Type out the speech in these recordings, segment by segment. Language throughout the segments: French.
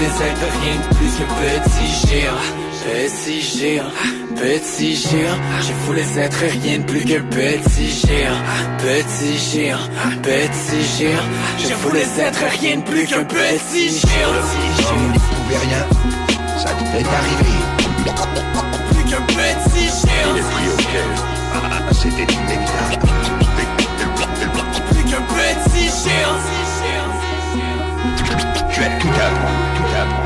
Je voulais être rien de plus que petit géant Petit géant, petit géant Je voulais être rien de plus que petit géant Petit géant, petit géant Je voulais être rien de plus qu'un petit géant Tu ne pouvais rien, ça t'est arrivé. Plus qu'un petit géant Depuis auquel c'était inévitable. Plus qu'un petit géant Tu as tout à moi, tout à moi.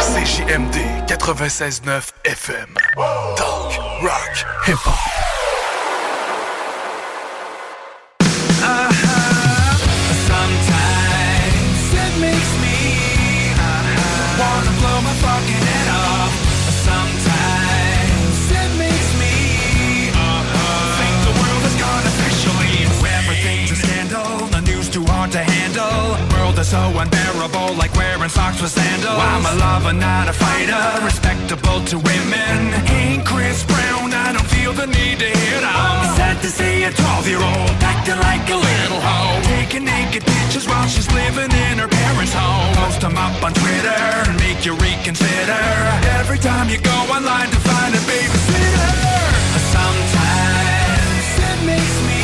CJMD 96.9 FM. Talk, rock, hip-hop. Is so unbearable, like wearing socks with sandals. I'm a lover, not a fighter, respectable to women. Ain't Chris Brown, I don't feel the need to hit on. Sad to see a 12 year old acting like a little hoe. Taking naked pictures while she's living in her parents' home. Post them up on Twitter and make you reconsider. Every time you go online to find a babysitter. Sometimes it makes me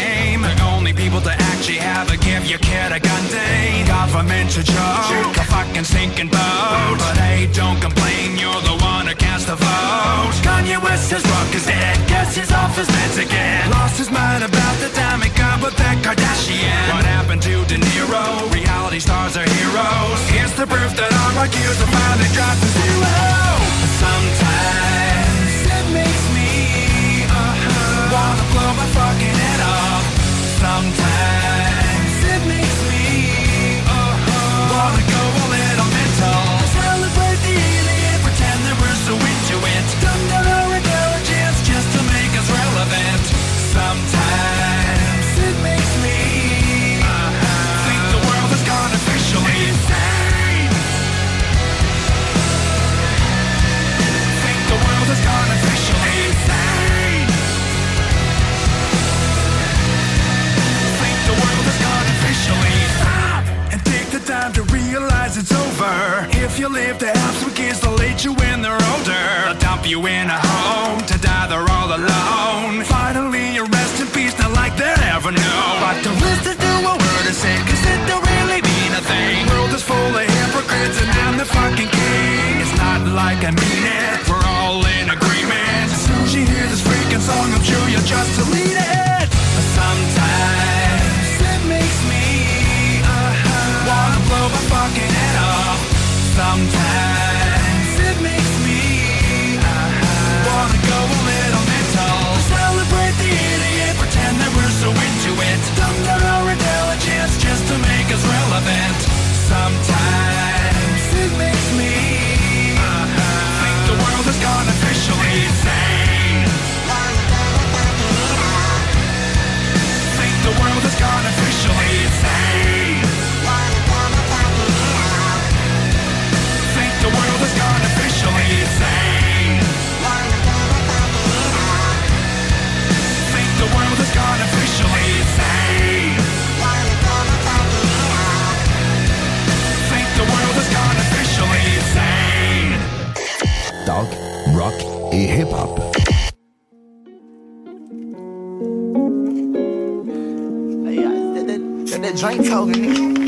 People to actually have a give your kid a gun day. Government's a joke, a fucking sinking boat. But hey, don't complain, you're the one who cast the vote. Kanye West says rock is dead, guess he's off his meds again. Lost his mind about the time he got with that Kardashian. What happened to De Niro? Reality stars are heroes. Here's the proof that our IQs have finally dropped to zero. Sometimes to leave. Hip Hop. Drink.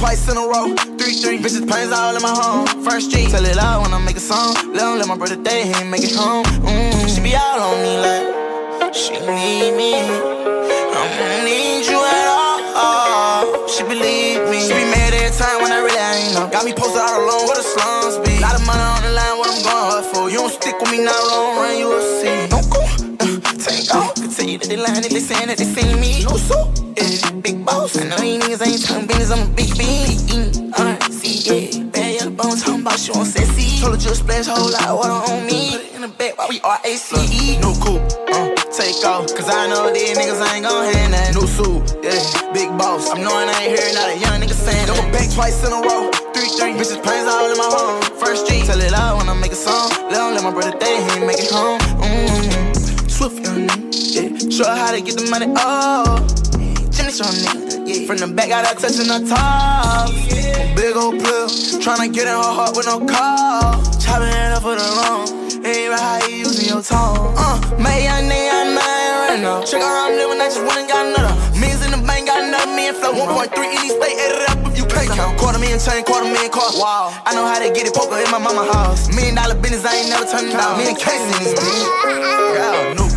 Twice in a row. Three, three. Bitches planes all in my home. First street. Tell it loud when I make a song. Let him let my brother day, he ain't make it home. Mm, she be all on me like she need me. I don't need you at all. She believe me. She be mad every time when I really ain't know. Got me posted all alone where the slums be. Lot of money on the line, what I'm going for. You don't stick with me now, long run, you will see. Don't go, uh, take off. That they lying if they saying that they seen me. No so, yeah, big boss. I know these niggas ain't talking business, I'm a bones, talking about you on sexy. Told her just splash a whole lot of water on me. Put it in the back while we R-A-C-E. No coupe, uh, take off. Cause I know these niggas ain't gon' hand that new suit. Yeah, big boss. I'm knowing I ain't hearing not a young nigga saying Double back twice in a row. Three, three. Bitches planes all in my home. First street. Tell it loud when I make a song. Let let my brother day, he ain't make it home. Mm-hmm. Swift young nigga. Yeah, show her how to get the money. Oh, Strong nigga. Yeah, from the back, got her touching the top. Big old pill. Tryna get in her heart with no call. Chopping it up for the long. Ain't right how you using your tone. Uh, my young nigga, I'm not right now. Check out I'm living, I just went and got another. Millions in the bank, got another million flow. 1.3 in each state, add it up if you can't count. Quarter million chain, quarter million car. Wow. I know how to get it, poker in my mama house. Million dollar business, I ain't never turning down. Me and cases in this bitch. Yeah. Uh,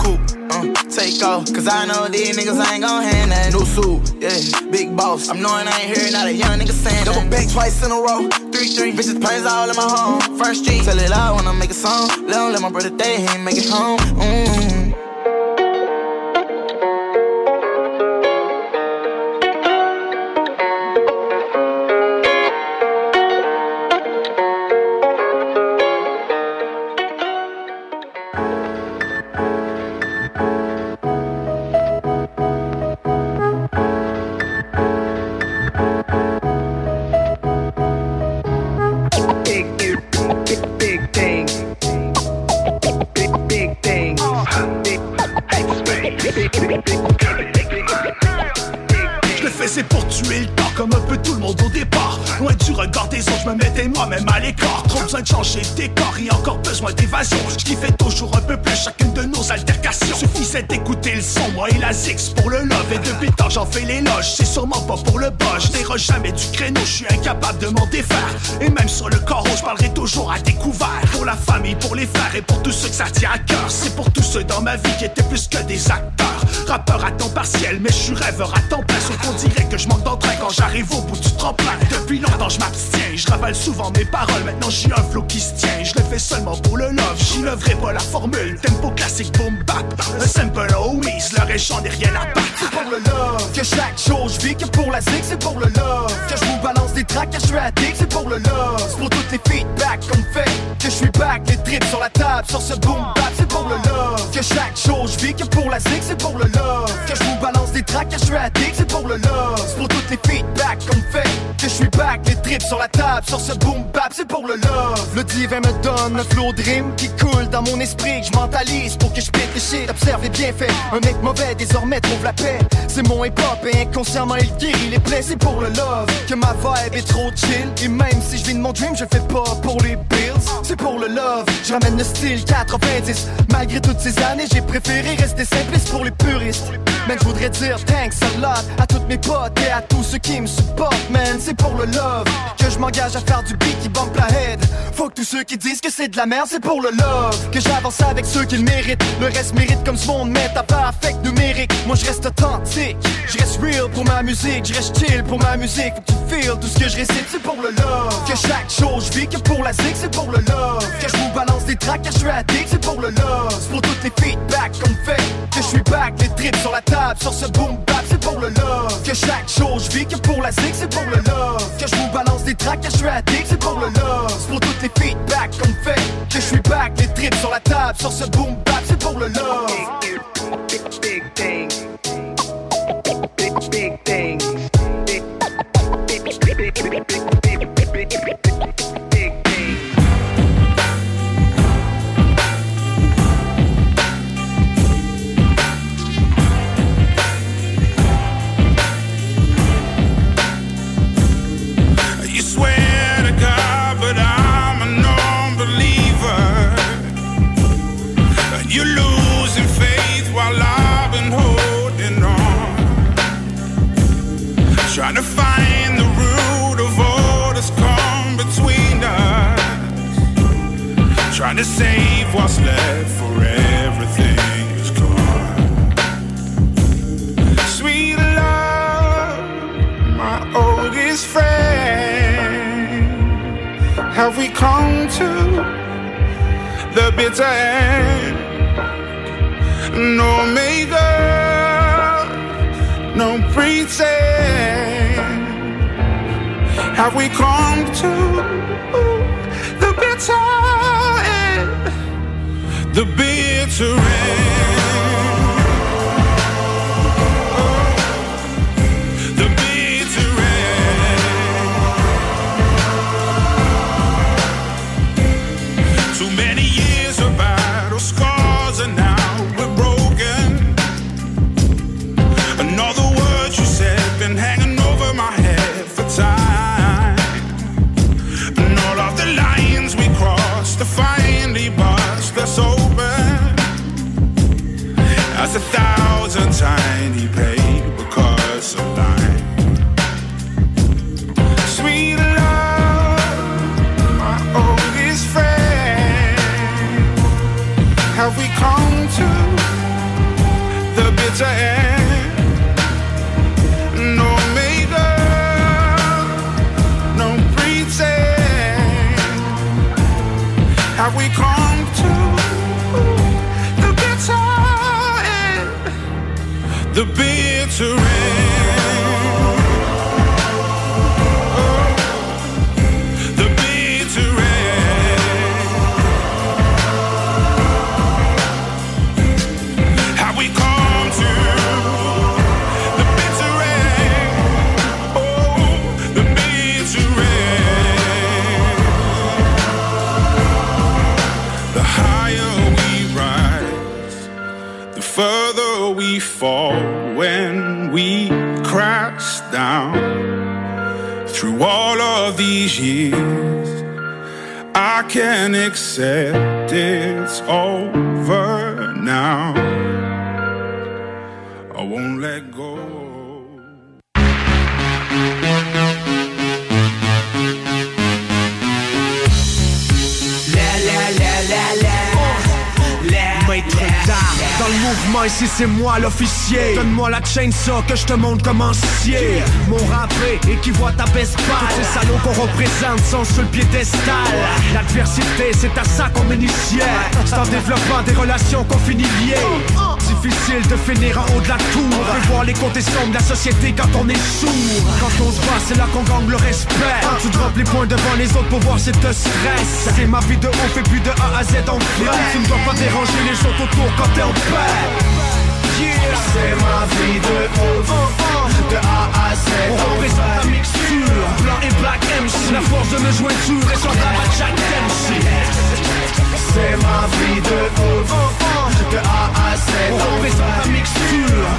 take off, cause I know these niggas ain't gon' hand that new suit. Yeah, big boss. I'm knowing I ain't hearing not a young nigga saying Double back twice in a row. Three, three. Bitches planes all in my home. First street. Tell it loud when I make a song. Let him let my brother day, he ain't make it home. Mm. De qui coule dans mon esprit. Que je mentalise pour que je pète les shit. Observe les bienfaits. Un mec mauvais désormais trouve la paix. C'est mon hip hop et inconsciemment il guérit les plaies c'est pour le love. Que ma vibe est trop chill. Et même si je vis de mon dream je fais pas pour les bills. C'est pour le love. Je ramène le style 90 malgré toutes ces années j'ai préféré rester simpliste pour les puristes. Mais je voudrais dire thanks a lot et à tous ceux qui me supportent man. C'est pour le love que je m'engage à faire du beat qui bump la head. Faut que tous ceux qui disent que c'est de la merde c'est pour le love que j'avance avec ceux qui le méritent. Le reste mérite comme ce monde met à part affect numérique. Moi je reste authentique. Je reste real pour ma musique. Je reste chill pour ma musique tout ce que je récite c'est pour le love que chaque chose je vis que pour la zig c'est pour le love que je vous balance des tracks que je suis addict c'est pour le love c'est pour toutes les feedbacks qu'on fait que je suis back les trips sur la table sur ce boom bap c'est pour le love que chaque chose je que pour la zig c'est pour le love que je vous balance des tracks que je suis addict c'est pour le love c'est pour toutes les feedbacks qu'on me fait que je suis back les trips sur la table sur ce boom bap, c'est pour le love. Big, big things. Big, big things. Thank you. Come to the bitter end? No makeup, no pretend. Have we come to the bitter end? The bitter end. C'est moi l'officier. Donne-moi la chainsaw que je te montre comment scier Mon rappé équivaut à ta best Tous ces salauds qu'on représente sont sur le piédestal. L'adversité c'est à ça qu'on m'initiait C'est en développant des relations qu'on finit liées. Difficile de finir en haut de la tour. On peut voir les côtés de la société quand on est sourd. Quand on se bat c'est là qu'on gagne le respect. Tu drops les points devant les autres pour voir si te stress. C'est ma vie de ouf et puis de A à Z en vrai. Tu ne dois pas déranger les autres autour quand t'es en paix C'est ma vie de ouf. De A à Z. On représente la mixture. Blanc et black MC La force de me jointure et semblable à Jack Dempsey C'est ma vie de ouf De A à Z. On représente la mixture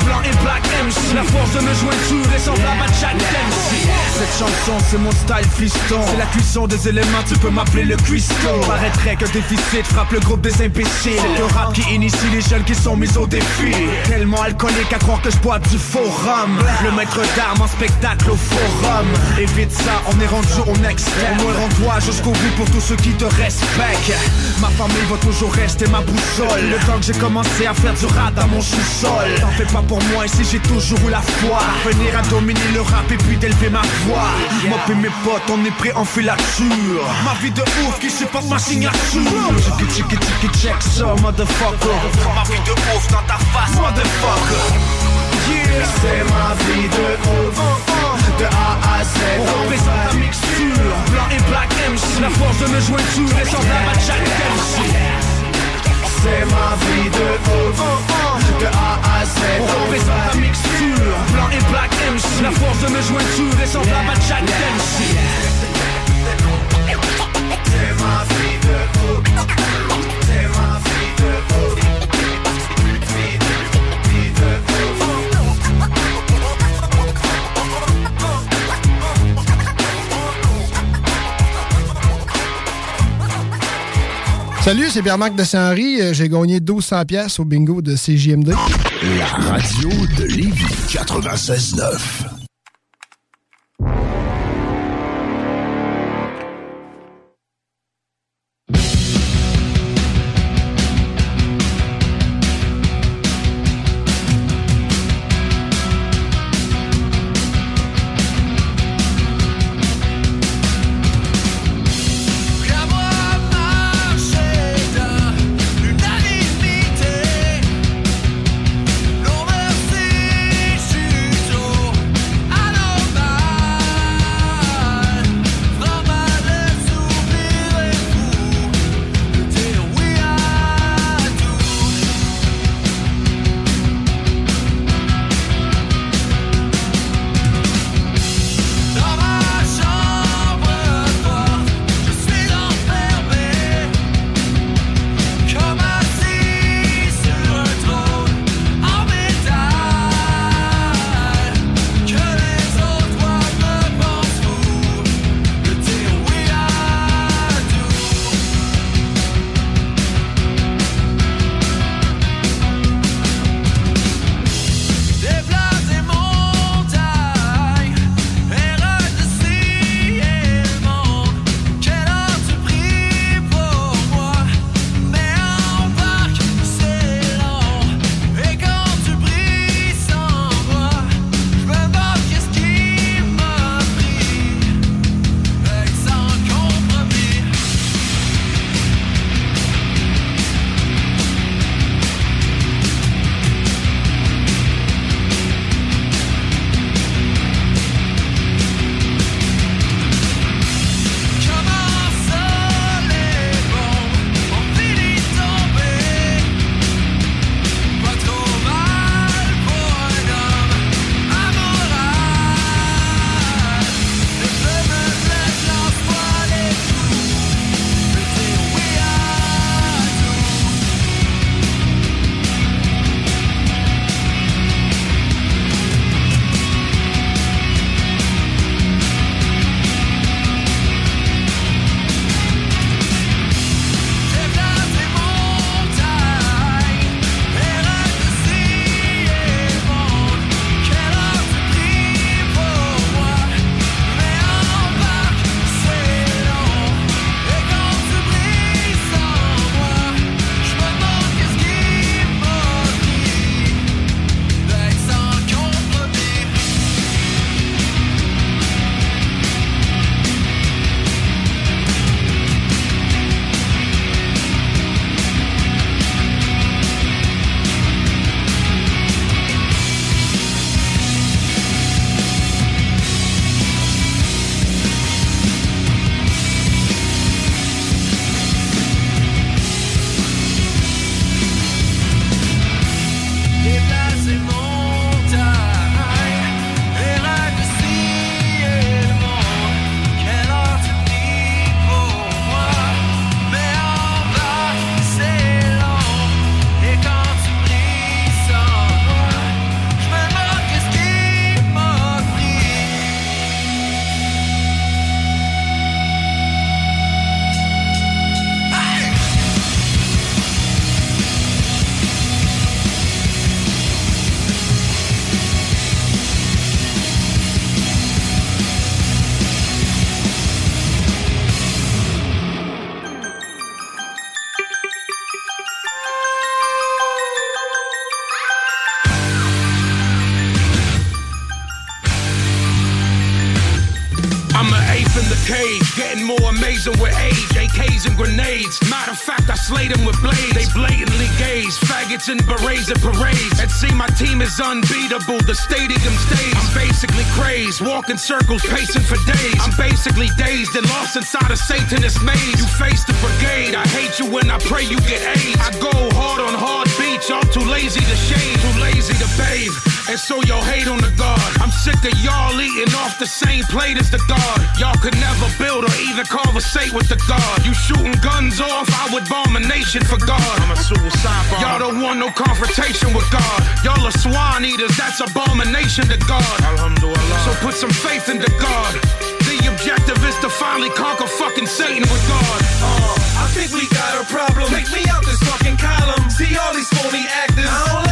Blanc et black MC La force de me jointure et à Jack Dempsey Cette chanson c'est mon style fiston. C'est la cuisson des éléments tu peux m'appeler le cuistot. Paraîtrait que déficit frappe le groupe des imbéciles. C'est le rap qui initie les jeunes qui sont mis au défi. Tellement alcoolique à croire que je bois du faux rhum Le maître d'armes en spectacle au forum. Évite ça, on est rendu au next Au moins rends-toi jusqu'au bout pour tous ceux qui te respectent. Ma famille va toujours rester ma boussole. Le temps que j'ai commencé à faire du rap dans mon sous-sol. T'en fais pas pour moi ici j'ai toujours eu la foi. Venir à dominer le rap et puis d'élever ma voix. Moi et mes potes on est prêts en filature Ma vie de ouf qui supporte ma signature. Tiki tiki tiki check ça motherfucker. Ma vie de ouf dans ta face motherfucker. Yeah. C'est ma vie de ouf. De A à Z. On représente la mixture. Blanc et black MC La force de me semblable à Jack Dempsey Ma vie de ouf De A à Z On représente la mixture. Blanc et black MC La force de me jointure est semblable à Jack Dempsey Salut, c'est Pierre-Marc de Saint-Henri. Euh, J'ai gagné 1200 pièces au bingo de CJMD. La radio de Lévis 96.9. and berets at parades. And see, my team is unbeatable. The stadium stays. I'm basically crazed. Walking circles, pacing for days. I'm basically dazed and lost inside a Satanist maze. You face the brigade. I hate you when I pray you get AIDS. I go hard on hard beats. Y'all too lazy to shave, too lazy to bathe. And so y'all hate on the guard. I'm sick of y'all eating off the same plate as the guard. Y'all could never build or even conversate with the guard. You shooting guns off, I would bomb a nation for God. I'm a suicide bomb. Y'all don't want no confrontation with God. Y'all are swan eaters, that's abomination to God. Alhamdulillah. So put some faith into God. The objective is to finally conquer fucking Satan with God. Uh, I think we got a problem. Take me out this fucking column. See all these phony actors.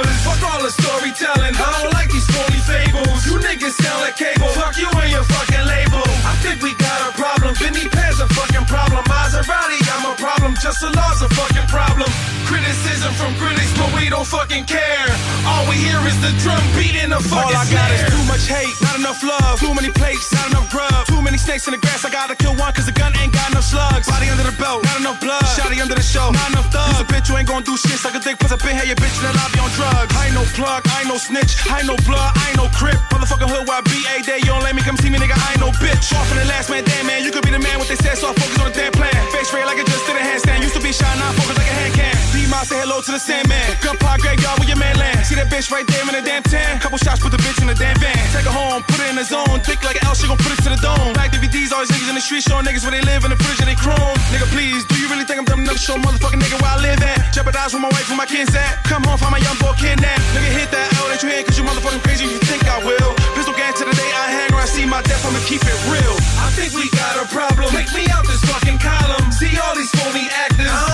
Rappers. Fuck all the storytelling. I don't like these phony fables. You niggas sound like cable. Fuck you and your fucking label. I think we got a problem. Vinny Paz a fucking problem. Maserati, I'm a problem. Just the law's a fucking problem. Criticism from critics, but we don't fucking care. All we hear is the drum beat in the fucking All I got is too much hate, not enough love. Too many plates, not enough grub. Too many snakes in the grass, I gotta kill one cause the gun ain't got enough slugs. Body under the belt, not enough blood. Shotty under the show, not enough thugs. Use a bitch, you ain't gon' do shit. Suck a dick, put a pin, hey, your bitch in the lobby on drugs. I ain't no plug, I ain't no snitch, I ain't no blood, I ain't no crip. Motherfucking hood, why BA day, you don't let me come see me, nigga, I ain't no bitch. Off for the last man, damn man, you could be the man what they said, so I focus on the damn plan. Face red like I just did a handstand, used to be shy, now focus like a hand can. D-Mob say hello to the Sandman. Gunpowder graveyard where your man land. See that bitch right there in the damn tan? Couple shots, put the bitch in the damn van. Take her home, put her in the zone. Thick like an L, she gon' put it to the dome. Back DVDs, all these niggas in the street showing niggas where they live in the fridge and they chrome. Nigga, please, do you really think I'm dumb enough to show motherfucking nigga where I live at? Jeopardize with my wife and my kids at. Come home, find my young boy kidnapped. Nigga, hit that L that you hear cause you motherfucking crazy if you think I will. Pistol gang to the day I hang I see my death, I'ma keep it real. I think we got a problem. Take me out this fucking column. See all these phony actors.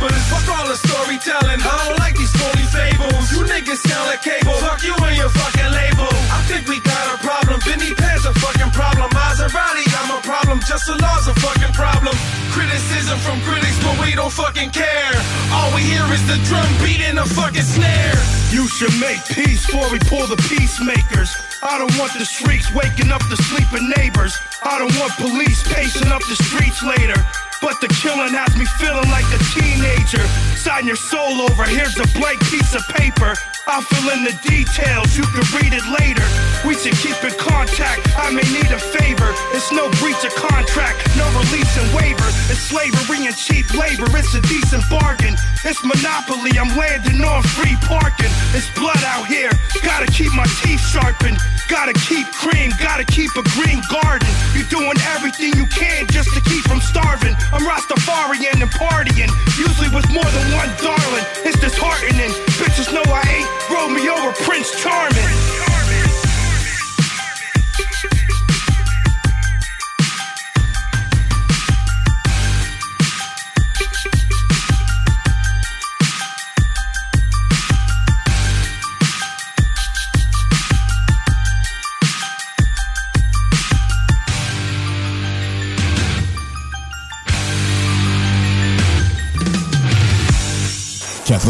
Fuck all the storytelling. I don't like these phony fables. You niggas sound like cable. Fuck you and your fucking label. I think we got a problem. Vinny Paz a fucking problem. Maserati, I'm a problem. Just the law's a fucking problem. Criticism from critics, but we don't fucking care. All we hear is the drum beat and the fucking snare. You should make peace before we pull the peacemakers. I don't want the streets waking up the sleeping neighbors. I don't want police pacing up the streets later. But the killing has me feeling like a teenager. Sign your soul over, here's a blank piece of paper. I'll fill in the details, you can read it later. We should keep in contact, I may need a favor. It's no breach of contract, no release and waiver. It's slavery and cheap labor, it's a decent bargain. It's monopoly, I'm landing on free parking. It's blood out here, gotta keep my teeth sharpened. Gotta keep cream, gotta keep a green garden. You're doing everything you can just to keep from starving. I'm Rastafarian and partying, usually with more than one darling. It's disheartening. Bitches know I ain't Romeo or Prince Charming.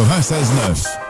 96.9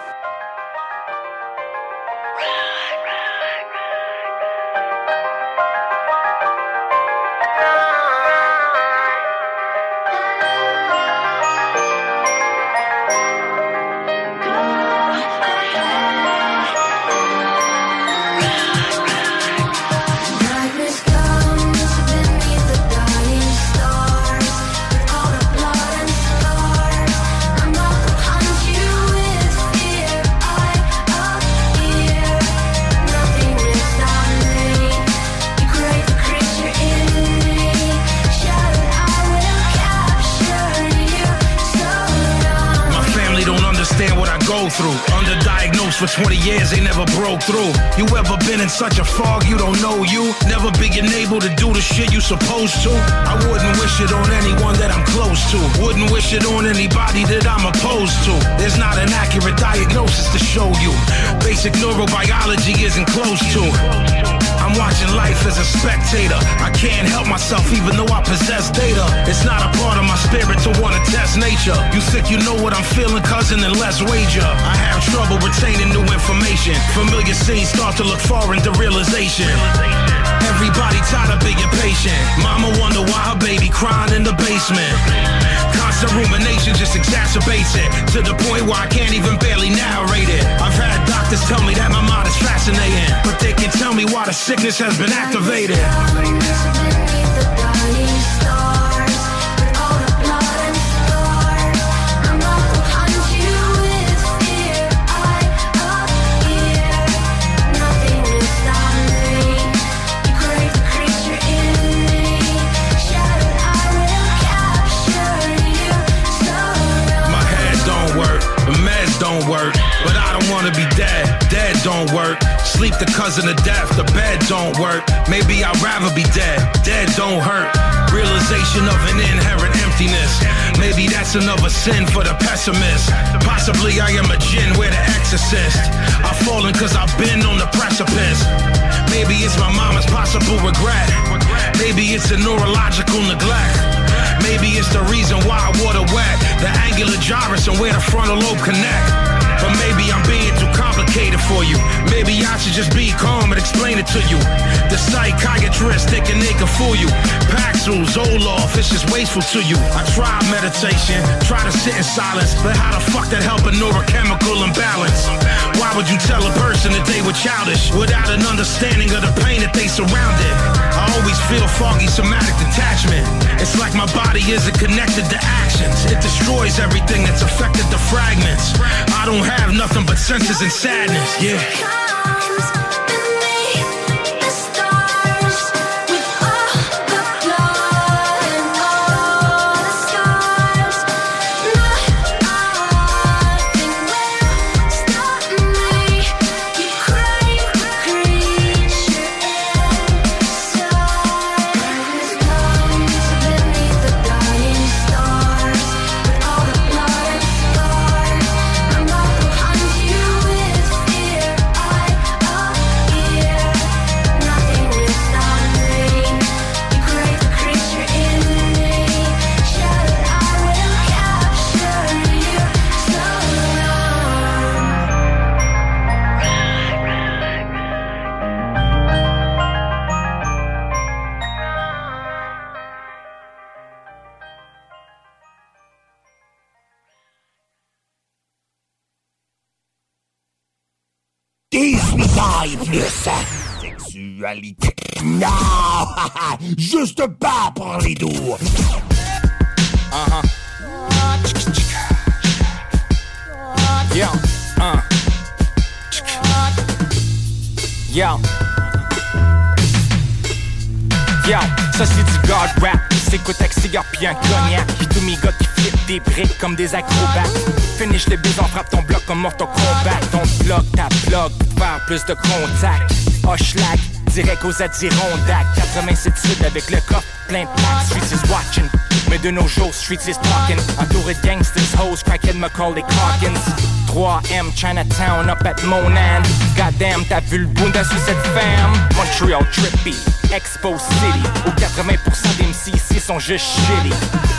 through. You ever been in such a fog you don't know you? Never being able to do the shit you supposed to? I wouldn't wish it on anyone that I'm close to. Wouldn't wish it on anybody that I'm opposed to. There's not an accurate diagnosis to show you. Basic neurobiology isn't close to. I'm watching life as a spectator. I can't help myself even though I possess data. It's not a part of my spirit to want to test nature. You sick, you know what I'm feeling, cousin, then let's wager. I have trouble retaining new information. Familiar scenes start to look foreign to realization. Everybody tired of being patient. Mama wonder why her baby crying in the basement. Constant rumination just exacerbates it to the point where I can't even barely narrate it. I've had doctors tell me that my mind is fascinating, but they can tell me why the sickness has been activated. Sleep the cousin of death, the bed don't work. Maybe I'd rather be dead. Dead don't hurt. Realization of an inherent emptiness. Maybe that's another sin for the pessimist. Possibly I am a gin we're the exorcist. I've fallen cause I've been on the precipice. Maybe it's my mama's possible regret. Maybe it's a neurological neglect. Maybe it's the reason why I water wet. The angular gyrus and where the frontal lobe connect. But maybe I'm being too complicated for you. Maybe I should just be calm and explain it to you. The psychiatrist thinking they can fool you. Paxil, Zoloft, it's just wasteful to you. I tried meditation, try to sit in silence, but how the fuck that help a neurochemical imbalance? Why would you tell a person that they were childish without an understanding of the pain that they surrounded? I always feel foggy somatic detachment. It's like my body isn't connected to actions. It destroys everything that's affected the fragments. I don't have nothing but senses and sadness. Yeah. Non, juste pas pour les doux. Uh-huh. Yo, uh. Yo. Yo, ça c'est du God rap. S'écoute avec cigare pis un cognac. Pis tous mes gars qui flippent des briques comme des acrobates. Finish le bus, on frappe ton bloc comme Mortal Kombat. Ton bloc, ta bloc, faire plus de contact. Hochelag, direct aux Adirondacks. 87 sud avec le coffre plein de plaques. Streets is watching. Mais de nos jours, Streets is talking. Entouré de gangsters, hoes, crackhead, Macaulay Calkins. 3M, Chinatown, up at Monan. Goddamn, t'as vu le bunda sur cette femme? Montreal trippy, Expo City. Où 80% des MC ici sont juste shitty.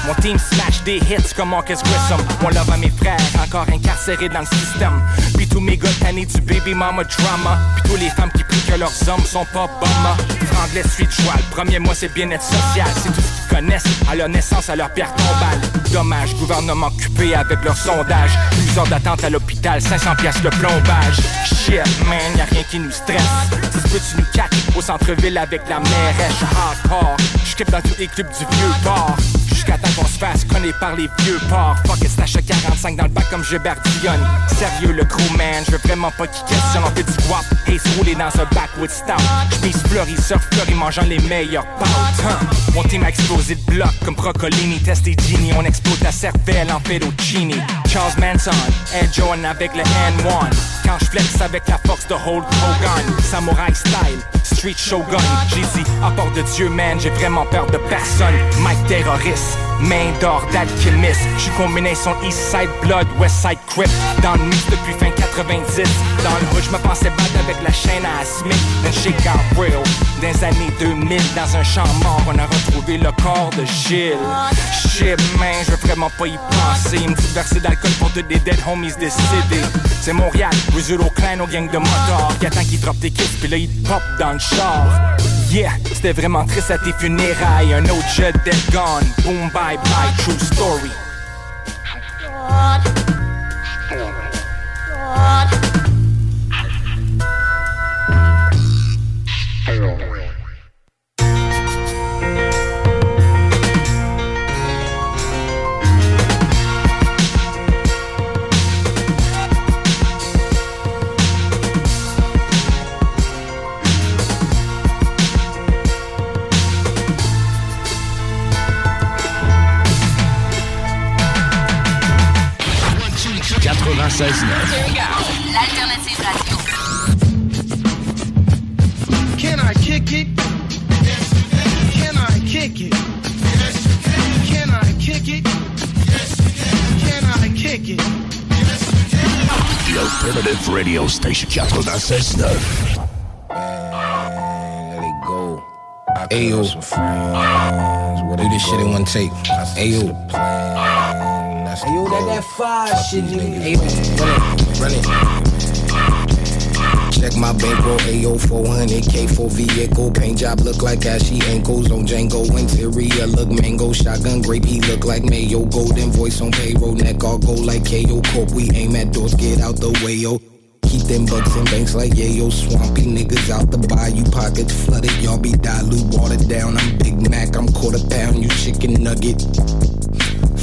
Mon team smash des hits comme Marcus Grissom. Mon love à mes frères, encore incarcérés dans le système. Puis tous mes gars tannés du baby mama drama. Puis tous les femmes qui prient que leurs hommes sont pas bumma. Franglais, street joie, premier mois c'est bien-être social. C'est tout ce qu'ils connaissent à leur naissance, à leur pierre tombale. Dommage, gouvernement occupé avec leur sondage. Plusieurs d'attente à l'hôpital, 500 pièces le plombage. Shit, man, y'a rien qui nous stresse. Si tu tu nous au centre-ville avec la mairesse, j'suis hardcore. J'kippe dans tous les clubs du vieux port. Jusqu'à temps qu'on se fasse connaître par les vieux ports. Fuck stash à 45 dans le bac comme Gilbert Dionne. Sérieux, le gros man, je veux vraiment pas qu'il questionne. On fait du guap, Ace roulé dans un backwood stout. J'mise fleury, surf fleury, mangeant les meilleurs pâtes. Hein. Mon team a explosé de bloc comme Brocolini, Test et Genie. On explose ta cervelle en fettuccini. Charles Manson, Ed Jordan avec le N1. Quand je avec la force de Hulk Hogan. Samurai style, street shogun. J'ai dit, à part de Dieu, man, j'ai vraiment peur de personne. Mike terroriste, main d'or d'alchimiste. J'suis combinaison East Side Blood, West Side Crip. Dans le mix depuis fin 90. Dans le hood, j'me pensais battre avec la chaîne à Smith. Then shit got real. Dans les années 2000, dans un champ mort, on a retrouvé le corps de Gilles. Shit, man, je veux vraiment pas y penser. Une petite versée d'alcool pour tous des dead homies décédés. C'est Montréal, Residual Clan aux gangs de motards. Qui attend qu'ils drop des kits, puis là ils pop dans le char. Yeah, c'était vraiment triste à tes funérailles. Un autre jet dead gone. Boom, bye bye, true story. L'alternative radio. Can I kick it? Can I kick it? Can I kick it? Can I kick it? The alternative radio station 96.9. Ayo, do this shit in one take. Ayo, Ayo, that shit, nigga. run it, run it. Check my bankroll, AO 400K for vehicle. Paint job look like ashy ankles on Django. Interior look mango. Shotgun grape, he look like mayo. Golden voice on payroll. Neck all go like KO. Corp, we aim at doors, get out the way, yo. Keep them bucks in banks like yayo. Swampy niggas out the bayou. Pockets flooded, y'all be dilute, watered down. I'm Big Mac, I'm quarter pound, you chicken nugget.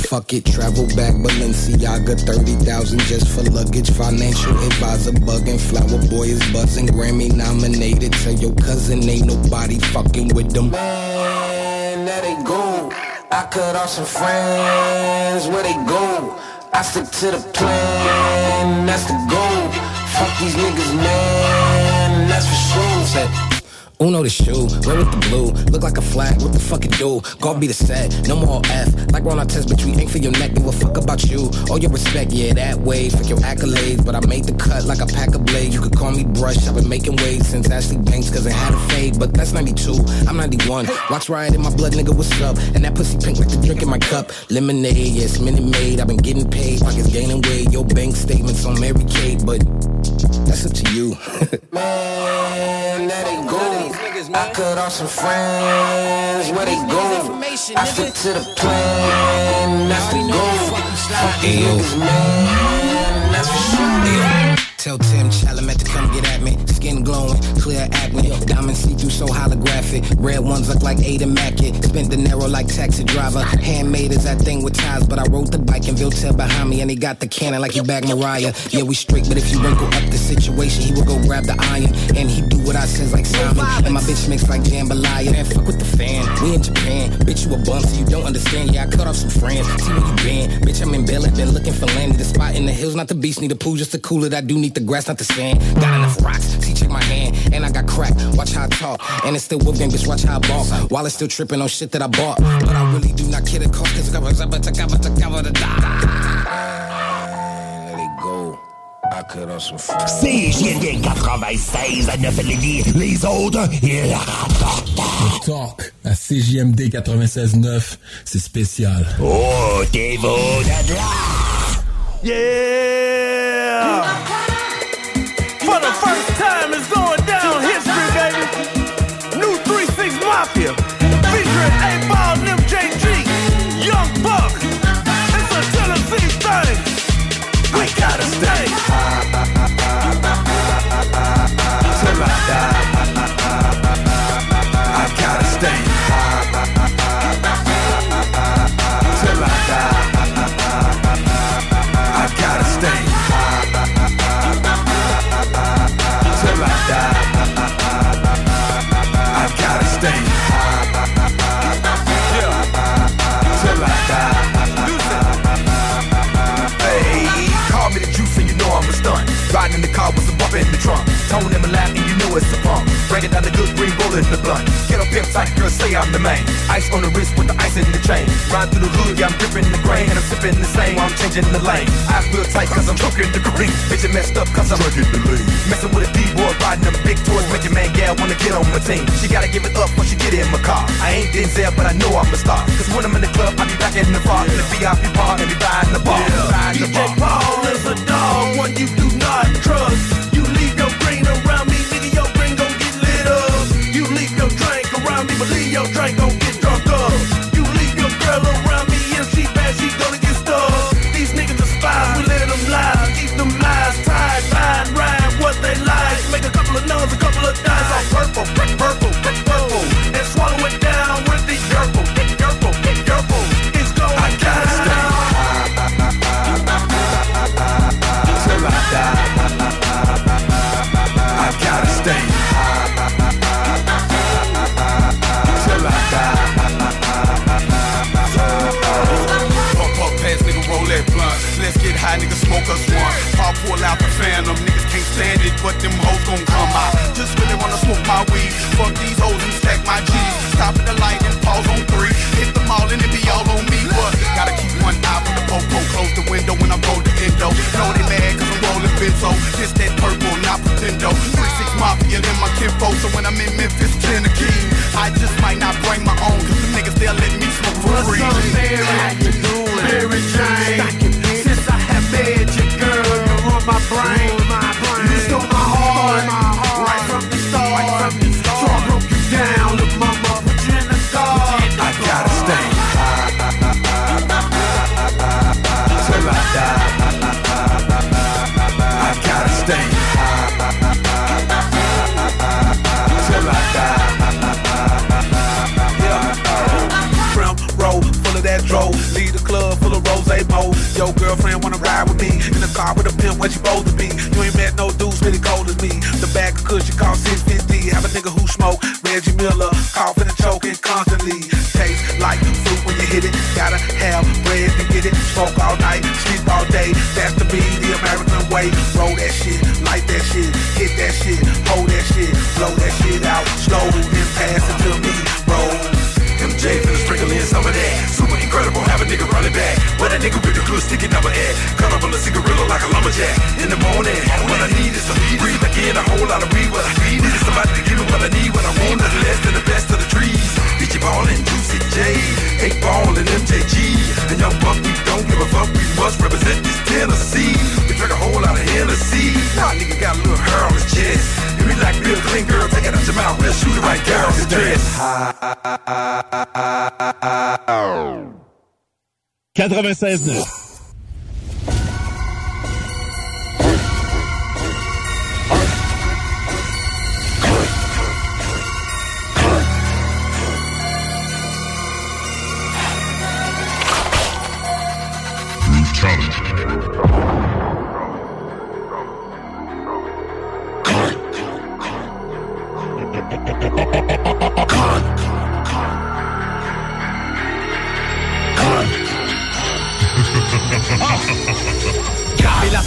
Fuck it, travel back Balenciaga 30,000 just for luggage Financial advisor bugging Flower boy is buzzing Grammy nominated Tell your cousin ain't nobody fucking with them Man, there they go. I cut off some friends, where they go? I stick to the plan, that's the goal. Fuck these niggas, man, that's for sure. Uno the shoe, red with the blue, look like a flag, what the fuck it do? God be the set, no more F, like on our test, but we ain't for your neck, give a fuck about you. All your respect, yeah, that way, fuck your accolades, but I made the cut like a pack of blades. You could call me Brush, I've been making waves since Ashley Banks, cause it had a fade, but that's 92, I'm 91. Watch riot in my blood, nigga, what's up? And that pussy pink like the drink in my cup. Lemonade, yes, minute made, I've been getting paid, pockets gaining weight, your bank statements on Mary Kate, but that's up to you. Man, there go. I cut off some friends, where they go? I stick to the plan, that's the goal. Fuck these niggas, man, that's for sure. Tell Tim Chalamet to come get at me. Skin glowing, clear acne. Diamond see through so holographic. Red ones look like Ada Mackett. Spent the narrow like taxi driver. Handmade is that thing with ties, but I rode the bike and Viltel behind me, and he got the cannon like he back Mariah. Yeah, we straight, but if you wrinkle up the situation, he will go grab the iron and he do what I says like Simon. And my bitch mix like jambalaya. Man, fuck with the fan. We in Japan, bitch you a bum, so you don't understand. Yeah, I cut off some friends. See where you been, bitch. I'm in Bella, been looking for land. The spot in the hills, not the beach, need a pool just to cool it. I do need the grass, not the sand. Got enough rocks, see, check my hand, and I got crack. Watch how I talk, and it's still whooping, bitch. Watch how I ball. While it's still tripping on shit that I bought, but I really do not care the cost, cause up, to cover, to cover the go. I cut off some friends. CJD 96 à 9 Lévis. Les autres, ils rapportent. Le talk à CJMD 96.9, c'est spécial. Oh, t'es beau de là. Yeah! For the first time, it's going down history, baby. New 3-6 Mafia. Featuring 8-Ball and MJG. Young Buck. It's a thing. We gotta stay. In the trunk. Tone him a laugh and you know it's a pump. Break it down the good green bullet in the blunt. Get up inside, girl, say I'm the man. Ice on the wrist with the ice in the chain. Ride through the hood, yeah, I'm dripping the grain. And I'm sipping the same while I'm changing the lane. I feel tight cause I'm choking the green. Bitch, you messed up cause I'm drinking the lean. Messing with a D-boy, riding them big toys. Make your man gal wanna get on my team. She gotta give it up when she get in my car. I ain't Denzel, but I know I'm a star. Cause when I'm in the club, I be back in the bar. In the VIP bar and be buying the bar. The DJ bar. Paul is a dog, one you do not trust. yo, Draco. Out the phantom, niggas can't stand it, but them hoes gon' come out. Just really wanna smoke my weed. Fuck these hoes and stack my G's. Stop at the light and pause on three. Hit them all and it be all on me. What? Gotta keep one eye for the popo. Close the window when I roll the endo. Know they mad cause I'm rolling benzo. This that purple, not pretendo. 3-6 mafia in my kinfo. So when I'm in Memphis, Tennessee, I just might not bring my own. Cause the niggas, they'll let me smoke for What's free. up, girlfriend wanna ride with me in the car with a pimp. Where you supposed to be? You ain't met no dudes really cold as me. The bag of cushion cost 650. Have a nigga who smoke Reggie Miller, coughing and choking constantly. Taste like fruit when you hit it. Gotta have bread to get it. Smoke all night, sleep all day. That's to be the American way. Roll that shit, light that shit, hit that shit, hold that shit, blow that shit out slow, then pass it to me. Nigga running back. When a nigga with the glue sticking up a head. Cut up on a cigarillo like a lumberjack. In the morning, what I need is weed. Breathe again, a whole lot of weed. What I need is somebody to give me what I need. What I want, nothing less than the best of the trees. Bitchy ballin', Juicy J, eight ball and MJG. And young buck, we don't give a fuck. We must represent this Tennessee. We drink a whole lot of Hennessy. Nah, nigga got a little hair on his chest. If you like real clean girl, take it out your mouth. We'll shoot it right down his dress. 96.9.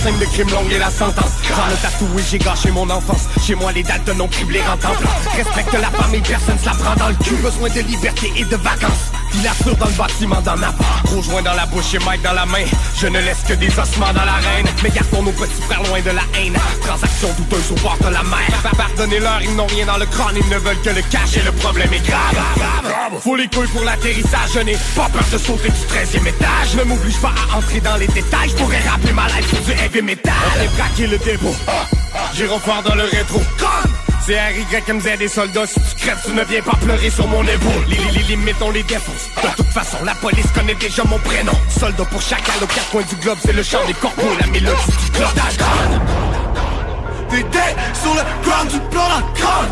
scène de crime longue et la sentence. J'en ai tatoué, j'ai gâché mon enfance. Chez moi les dates de non criblées en temple Respecte la famille, personne se la prend dans le cul. Besoin de liberté et de vacances Filature dans le bâtiment dans ma part Gros joint dans la bouche et Mike dans la main. Je ne laisse que des ossements dans l'arène. Mais gardons nos petits frères loin de la haine. Transaction douteuse au bord de la mer. Pa- Pardonnez-leur, ils n'ont rien dans le crâne. Ils ne veulent que le cash et le problème est grave. Faut les couilles pour l'atterrissage. Je n'ai pas peur de sauter du 13e étage. Ne m'oblige pas à entrer dans les détails. Je pourrais rappeler ma life pour du heavy metal. On est braqué le dépôt. J'irai fort dans le rétro c'est RYMZ des soldats, si tu crèves, tu ne viens pas pleurer sur mon épaule. Les, les, les limites, on les défonce. De toute façon, la police connaît déjà mon prénom. Soldat pour chacun, aux quatre coins du globe, c'est le chant des corpos, la mélodie du club d'Alcon. Des dead sur le ground du plan crâne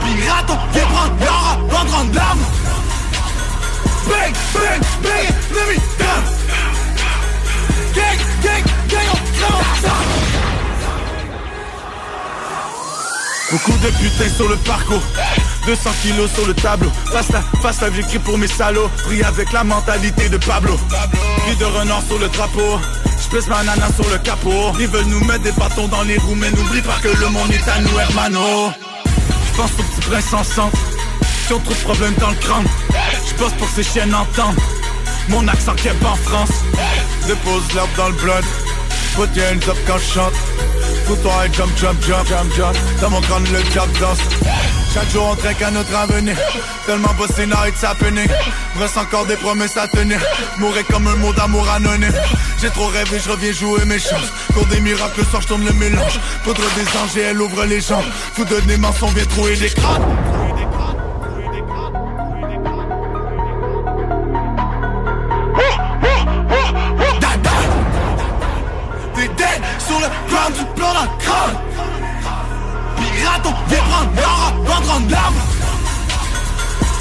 Pirate, on vient prendre l'or avant de rendre l'âme Bang, bang, bang, let me down Gang, gang, gang, on crève Beaucoup de putains sur le parcours. 200 kilos sur le tableau. Face à face à j'écris pour mes salauds. Pris avec la mentalité de Pablo. Cri de renard sur le drapeau. J'pèse ma nana sur le capot. Ils veulent nous mettre des bâtons dans les roues Mais n'oublie pas que le monde est à nous hermano. J'pense au petit prince en centre Si on trouve problème dans le crâne. J'bosse pour que ces chiennes entendent Mon accent keb en France. Dépose l'herbe dans le blood. Put your hands up quand je chante Fous-toi et jump, jump, jump, jump, jump. Dans mon crâne le job danse Chaque jour on trinque à notre avenir. Tellement bossé now it's happening Reste encore des promesses à tenir. Mourir comme un mot d'amour anonyme. J'ai trop rêvé, je reviens jouer mes chances. Pour des miracles, le soir je tourne le mélange. Poudre des anges et elle ouvre les jambes de des mensonges, vient trouver des crânes dans crâne prendre l'arme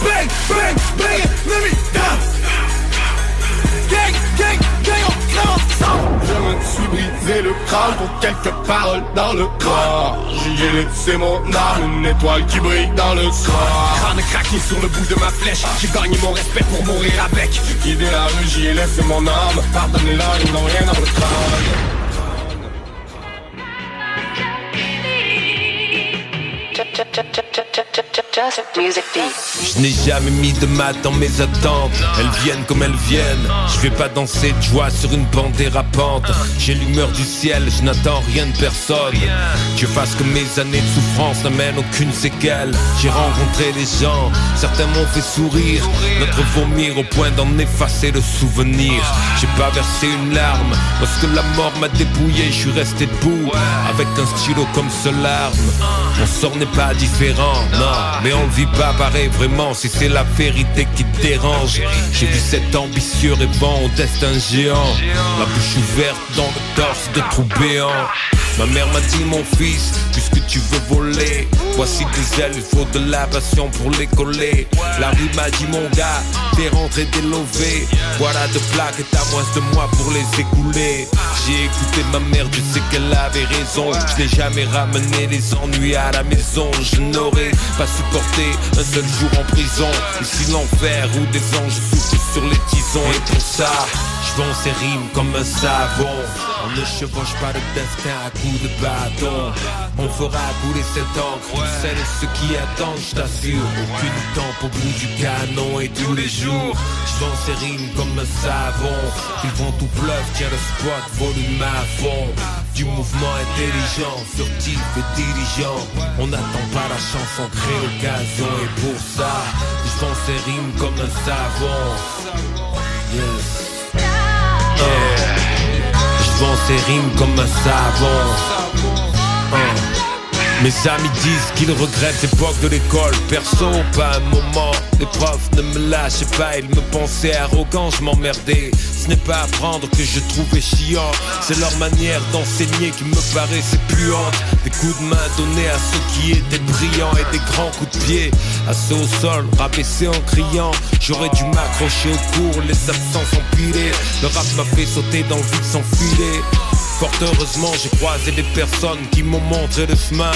Bang, bang, bang, let me down Gang, gang, gang, on ensemble. Je me suis brisé le crâne pour quelques paroles dans le corps. J'y ai laissé mon âme, une étoile qui brille dans le corps. Crâne craqué sur le bout de ma flèche. J'ai gagné mon respect pour mourir avec. Guider la rue, j'y ai laissé mon âme. Pardonnez-leur, ils n'ont rien dans le crâne Ch-ch-ch-ch-ch-ch-ch-ch-ch. Je n'ai jamais mis de maths dans mes attentes. Elles viennent comme elles viennent. Je vais pas danser de joie sur une bande dérapante. J'ai l'humeur du ciel, je n'attends rien de personne. Dieu fasse que mes années de souffrance n'amènent aucune séquelle. J'ai rencontré des gens, certains m'ont fait sourire. Notre vomir au point d'en effacer le souvenir. J'ai pas versé une larme. Lorsque la mort m'a dépouillé, je suis resté debout. Avec un stylo comme seule arme. Mon sort n'est pas différent, non Mais on le vit pas pareil vraiment si c'est la vérité qui te dérange. J'ai vu cet ambitieux rêvant au destin géant. La bouche ouverte dans le torse de trous béants Ma mère m'a dit mon fils, puisque tu veux voler Voici des ailes, il faut de la passion pour les coller. La rue m'a dit mon gars, t'es rentré délové Voilà de plaques et t'as moins de moi pour les écouler. J'ai écouté ma mère, je sais qu'elle avait raison. Je n'ai jamais ramené les ennuis à la maison. Je n'aurais pas un seul jour en prison. Ici l'enfer où des anges soufflent sur les tisons. Et pour ça, je vends ces rimes comme un savon. On ne chevauche pas le destin à coups de bâton. On fera couler cette encre. Celles et ceux qui attendent, je t'assure Aucune tempe au bout du canon. Et tous les jours Je vends ces rimes comme un savon. Ils vont tout bluff, tiens le spot, volume à fond. Du mouvement intelligent, furtif et diligent. On n'attend pas la chance, on crée l'occasion Et pour ça, je vends ces rimes comme un savon Yes je vends ces rimes comme un savon. Hein. Mes amis disent qu'ils regrettent l'époque de l'école. Perso, pas un moment. Les profs ne me lâchaient pas. Ils me pensaient arrogant, je m'emmerdais. Ce n'est pas apprendre que je trouvais chiant. C'est leur manière d'enseigner qui me paraissait puante. Des coups de main donnés à ceux qui étaient brillants Et des grands coups de pied. Ceux au sol Rabaissés en criant. J'aurais dû m'accrocher au cours. Les absences empilées Le rap m'a fait sauter dans le vide sans filet Fort heureusement, j'ai croisé des personnes qui m'ont montré le chemin.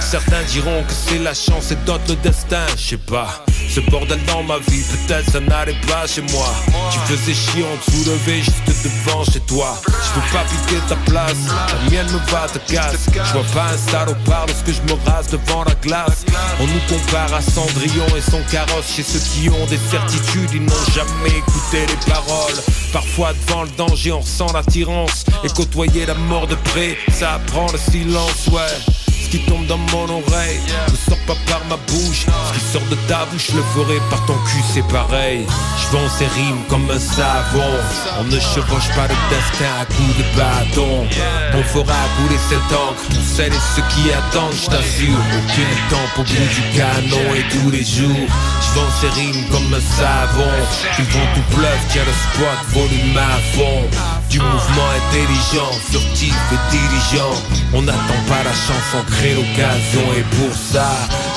Certains diront que c'est la chance et d'autres le destin, je sais pas. Ce bordel dans ma vie, peut-être ça n'allait pas chez moi. Tu faisais chier, on te soulevait juste devant chez toi. Je peux pas piquer ta place, la mienne me va te casse. Je vois pas un salopard lorsque je me rase devant la glace. On nous compare à Cendrillon et son carrosse chez ceux qui ont des certitudes, ils n'ont jamais écouté les paroles. Parfois devant le danger, on ressent l'attirance et côtoyer la mort de près, ça apprend le silence, ouais. Qui tombe dans mon oreille ne sort pas par ma bouche. Ce qui sort de ta bouche le ferai par ton cul, c'est pareil. Je vends ces rimes comme un savon. On ne chevauche pas le destin à coups de bâton. On fera couler cette encre pour celles et ceux qui attendent, je t'assure. Aucune tempe au bout du canon et tous les jours. Je vends ces rimes comme un savon. Ils vont tout bluff, tiens le spot, volume à fond. Du mouvement intelligent, furtif et diligent. On n'attend pas la chance, on l'occasion. Et pour ça,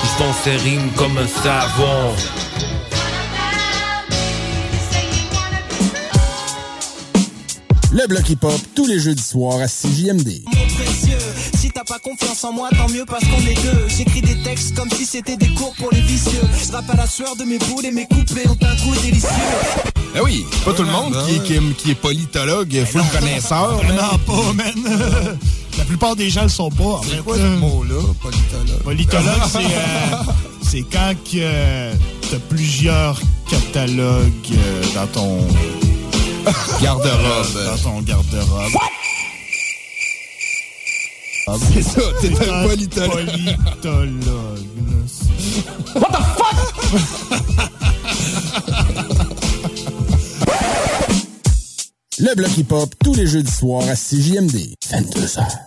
je vends ces rimes comme un savon. Le bloc hip-hop, tous les jeudis soirs à 6JMD. Mon précieux, si t'as pas confiance en moi, tant mieux parce qu'on est deux. J'écris des textes comme si c'était des cours pour les vicieux. Je rappe à la sueur de mes boules et mes coupés ont un trou délicieux. Ah oui, pas tout le monde qui est, qui est- qui est politologue, full connaisseur. Non, pas, man. La plupart des gens le sont pas. en C'est fait. quoi ce mot-là, politologue? Politologue, c'est euh, c'est quand que euh, t'as plusieurs catalogues euh, dans ton Garde-robe. Dans ton garde-robe. C'est ça, t'es C'est un politologue. What the fuck? Le bloc hip-hop, tous les jeudis soirs à 6JMD. 22h.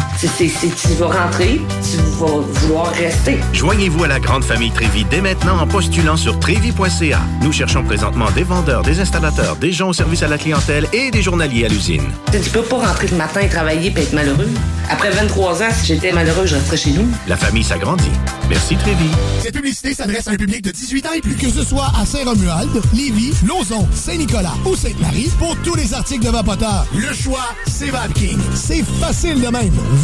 C'est- tu vas rentrer, tu vas vouloir rester. Joignez-vous à la grande famille Trévi dès maintenant en postulant sur trévi.ca. Nous cherchons présentement des vendeurs, des installateurs, des gens au service à la clientèle et des journaliers à l'usine. Tu peux pas rentrer le matin et travailler et être malheureux. Après 23 ans, si j'étais malheureux, je resterais chez nous. La famille s'agrandit. Merci Trévi. Cette publicité s'adresse à un public de 18 ans et plus. Que ce soit à Saint-Romuald, Lévis, Lauson, Saint-Nicolas ou Sainte-Marie, pour tous les articles de Vapoteur, le choix, c'est VapKing. C'est facile de même.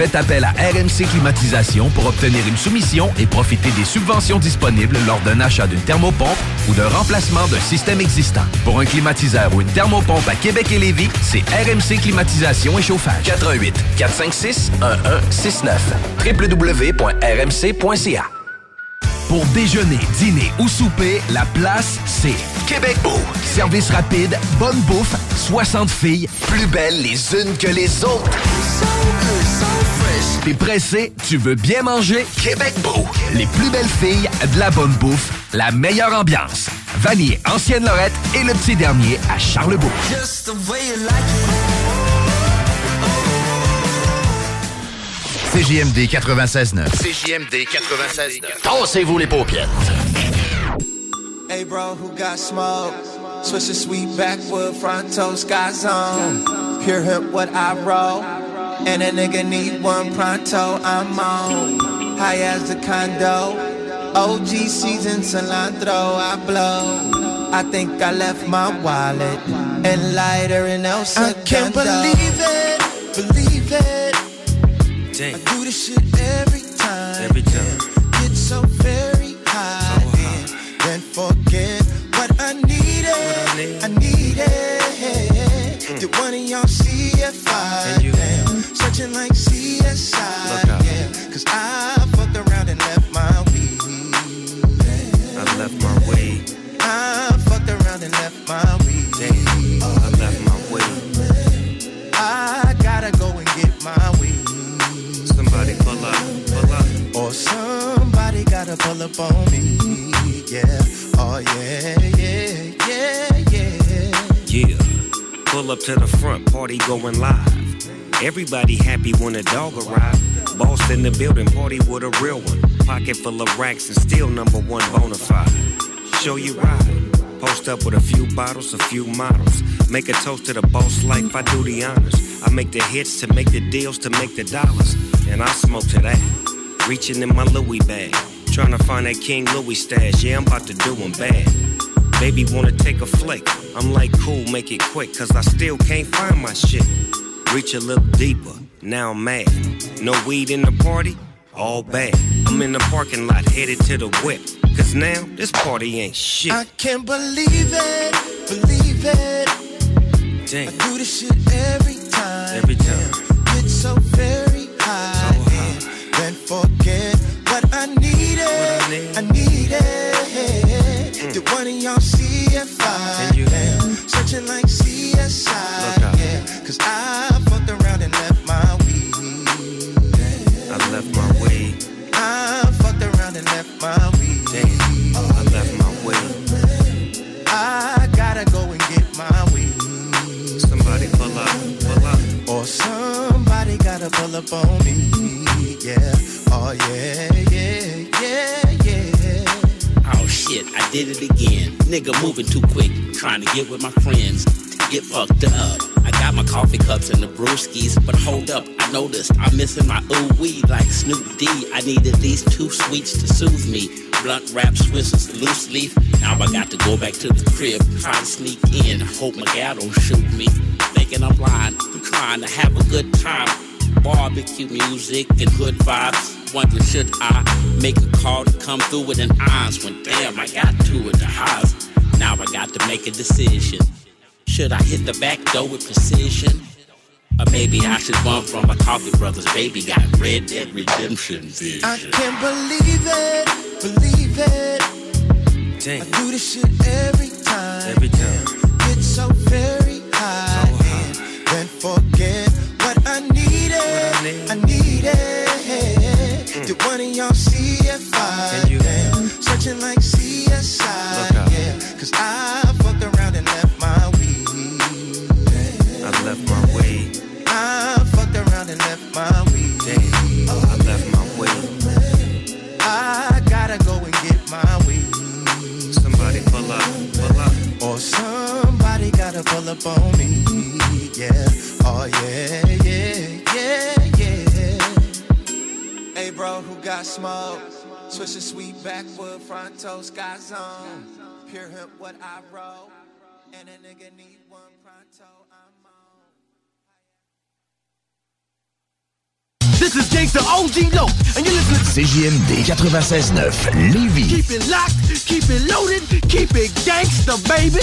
Faites appel à RMC Climatisation pour obtenir une soumission et profiter des subventions disponibles lors d'un achat d'une thermopompe ou d'un remplacement d'un système existant. Pour un climatiseur ou une thermopompe à Québec et Lévis, c'est RMC Climatisation et Chauffage. 88 456 1169 www.rmc.ca pour déjeuner, dîner ou souper, la place, c'est Québec Beau. Service rapide, bonne bouffe, 60 filles, plus belles les unes que les autres. T'es pressé, tu veux bien manger? Québec Beau. Les plus belles filles, de la bonne bouffe, la meilleure ambiance. Vanier, Ancienne Lorette et le petit dernier à Charlebourg. Just the way you like CJMD 96.9. CJMD 96.9. Tassez-vous les paupières. Hey bro, who got smoke? Switch the sweet backwood fronto sky zone. Pure hip what I roll. And a nigga need one pronto, I'm on. High as the condo. OG season cilantro, I blow. I think I left my wallet and lighter in El I can't believe it, believe it. Damn. I do this shit every time. Every time. Get so very searching like CSI? Yeah, cause I fucked around and left my weed. I left my way. I fucked around and left my weed. Oh, I left my way. I gotta go and get my weed. Somebody pull up, pull up. Or somebody gotta pull up on me. Yeah, oh yeah, yeah, yeah, yeah. Yeah. Pull up to the front, party going live. Everybody happy when a dog arrived. Boss in the building, party with a real one. Pocket full of racks and still number one bona fide. Show you ride. Post up with a few bottles, a few models. Make a toast to the boss life, I do the honors. I make the hits to make the deals to make the dollars. And I smoke to that. Reaching in my Louis bag. Trying to find that King Louis stash. Yeah, I'm about to do 'em bad. Baby wanna take a flick. I'm like, cool, make it quick, cause I still can't find my shit. Reach a little deeper, now I'm mad. No weed in the party, all bad. I'm in the parking lot headed to the whip. Cause now this party ain't shit. I can't believe it, believe it. Damn, I do this shit every time. every time. Get up on me. Yeah, oh yeah, yeah, yeah, yeah. Oh shit, I did it again. Nigga moving too quick, trying to get with my friends. Get fucked up. I got my coffee cups and the brewskis, but hold up, I noticed I'm missing my ooh weed like Snoop D. I need at least two sweets to soothe me. Blunt wrap Swisses, loose leaf. Now I got to go back to the crib, try to sneak in. Hope my gal don't shoot me. Thinking I'm blind, I'm trying to have a good time. Barbecue music and hood vibes. Wondering should I make a call to come through with an eyes when damn I got two of the highs. Now I got to make a decision. Should I hit the back door with precision? Or maybe I should run from my coffee brothers. Baby got red dead redemption vision. I can't believe it, believe it. Damn. I do this shit every time. Every time. Get so very I fucked around and left my weed. I left my way. I fucked around and left my weed. Oh, I left my way. I gotta go and get my weed. Somebody pull up, pull up. Or somebody gotta pull up on me. Yeah, oh yeah, yeah, yeah, yeah. Hey bro, who got smoke? Switch the sweet backwood, front toast, got zone. Pure hemp, what I roll. And a nigga need one pronto, I'm This is Gangsta OG Low, and you're listening to CJMD 96.9 Lévis. Keep it locked, keep it loaded, keep it gangsta, baby.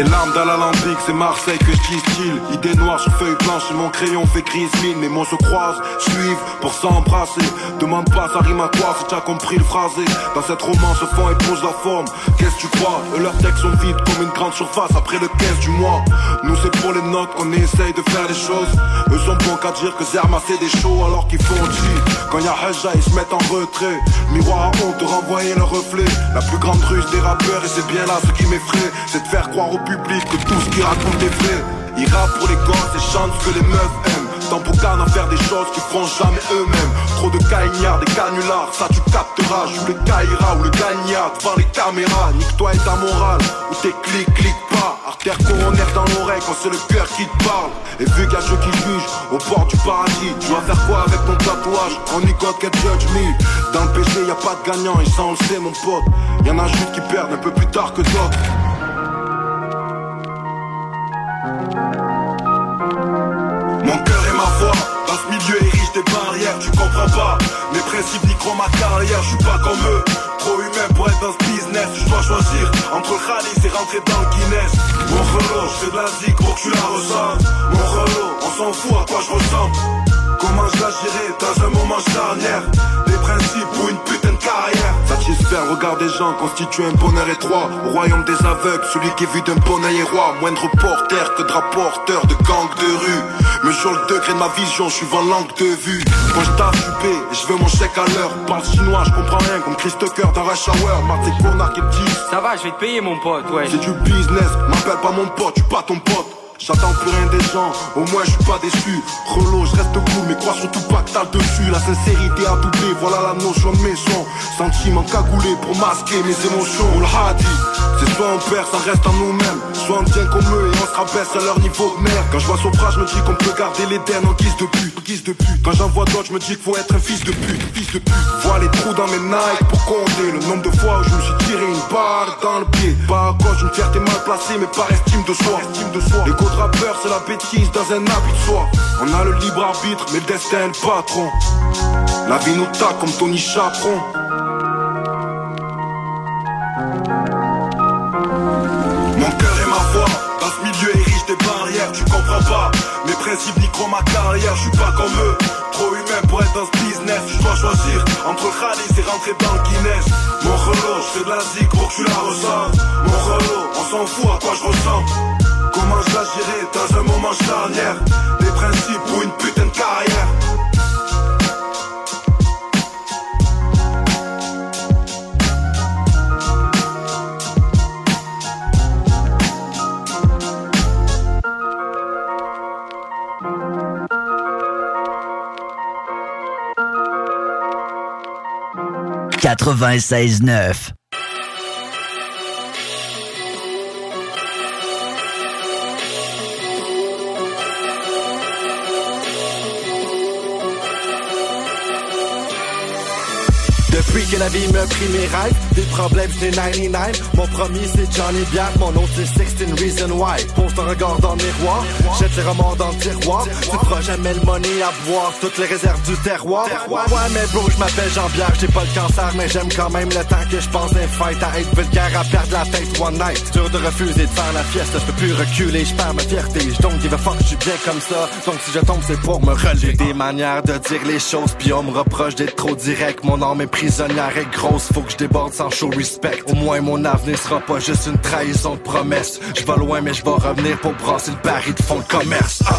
Des larmes dans c'est Marseille que je distille. Idée noire sur feuille blanche mon crayon fait grise mine. Mes mots se croisent, suivent pour s'embrasser. Demande pas ça rime à quoi si t'as compris le phrasé. Dans cette romance, fond épouse la forme. Qu'est-ce que tu crois Eux leurs textes sont vides comme une grande surface après le 15 du mois. Nous c'est pour les notes qu'on essaye de faire les choses. Eux sont bons qu'à dire que c'est des shows alors qu'ils font G Quand y'a Haja ils se mettent en retrait. Miroir à honte renvoyer le reflet. La plus grande ruse des rappeurs et c'est bien là ce qui m'effraie C'est de faire croire au public que tout ce qu'ils racontent est vrai. Rappent pour les gosses et chantent ce que les meufs aiment. Tant pour qu'à faire des choses qu'ils feront jamais eux-mêmes. Trop de caïgnards, des canulars, ça tu capteras. Joue le caïra ou le gagnard devant les caméras. Nique-toi et ta morale, ou tes clics, clique pas. Artère coronaire dans l'oreille quand c'est le cœur qui te parle. Et vu qu'il y a ceux qui jugent au bord du paradis Tu vas faire quoi avec ton tatouage? On y God can judge me. Dans le péché y a pas de gagnant et ça on le sait mon pote. Y'en a juste qui perdent un peu plus tard que d'autres mon cœur et ma foi, dans ce milieu est riche des barrières, tu comprends pas. Mes principes ni ma carrière, je suis pas comme eux. Trop humain pour être dans ce business, je dois choisir entre Khalis et rentrer dans le Guinness. Mon relo, je fais de la zig pour que tu la ressentes Mon relo, on s'en fout à quoi je ressemble. Comment je la dans un moment charnière? Des principes ou une putain de carrière. Satisfaire le regard des gens constitue un bonheur étroit Au royaume des aveugles, celui qui est vu d'un bon œil est roi. Moindre porteur que de rapporteur de gang de rue. Mais sur le degré de ma vision, je suis en langue de vue. Quand je taffe, je veux mon chèque à l'heure. Parle chinois, je comprends rien comme Chris Tucker dans Rush Hour. Martin Connard qui dit Ça va, je vais te payer mon pote, ouais. c'est du business, m'appelle pas mon pote, tu pas ton pote. J'attends plus rien des gens, au moins je suis pas déçu. Relo, je reste cool, mais crois surtout pas que t'as le dessus. La sincérité a doublé, voilà la notion de maison. Sentiment cagoulé pour masquer mes émotions. On l'a dit, c'est soit on perd, ça reste en nous-mêmes. Soit on tient comme eux et on se rabaisse à leur niveau de merde. Quand je vois Sopra, je me dis qu'on peut garder l'Éden en guise de pute. guise de pute. Quand j'en vois d'autres, je me dis qu'il faut être un fils de pute. Fils de pute. Vois les trous dans mes Nike pour compter le nombre de fois où je me suis tiré une barre dans le pied. Pas à cause d'une fierté mal placée, mais par estime de soi. Estime de soi. C'est la bêtise dans un habit de soie. On a le libre arbitre, mais le destin est le patron. La vie nous tape comme Tony Chaperon. Mon cœur et ma foi, dans ce milieu érige des barrières, tu comprends pas. Mes principes niqueront ma carrière, je suis pas comme eux. Trop humain pour être dans ce business, je dois choisir entre Khalis et rentrer dans le Guinness. Mon relot, je fais de la zik pour que tu la ressentes. Mon relot, on s'en fout à quoi je ressemble. Comment je l'agirai dans un moment charnière Des principes ou une putain de carrière Quatre-vingt-seize neuf. Que la vie m'a pris mes rêves, des problèmes c'est 99. Mon premier c'est Johnny Biard, mon autre c'est 16 Reason Why. Pose ton regard dans le miroir, jette tes remords dans le tiroir. Tu feras jamais le money à boire toutes les réserves du terroir. Ouais, mais bro, je m'appelle Jean-Pierre, j'ai pas le cancer, mais j'aime quand même le temps que je pense des fêtes à être vulgaire, à perdre la tête one night. Dur de refuser de faire la fiesta, je peux plus reculer, je perds ma fierté. Je don't give a fuck, je suis bien comme ça. Donc si je tombe, c'est pour me relever. Des manières de dire les choses, puis on me reproche d'être trop direct. Mon âme est prisonnière grosse, faut que je déborde sans show respect. Au moins mon avenir sera pas juste une trahison de promesse. Je vais loin, mais je vais revenir pour brasser le pari de fond de commerce. Ah.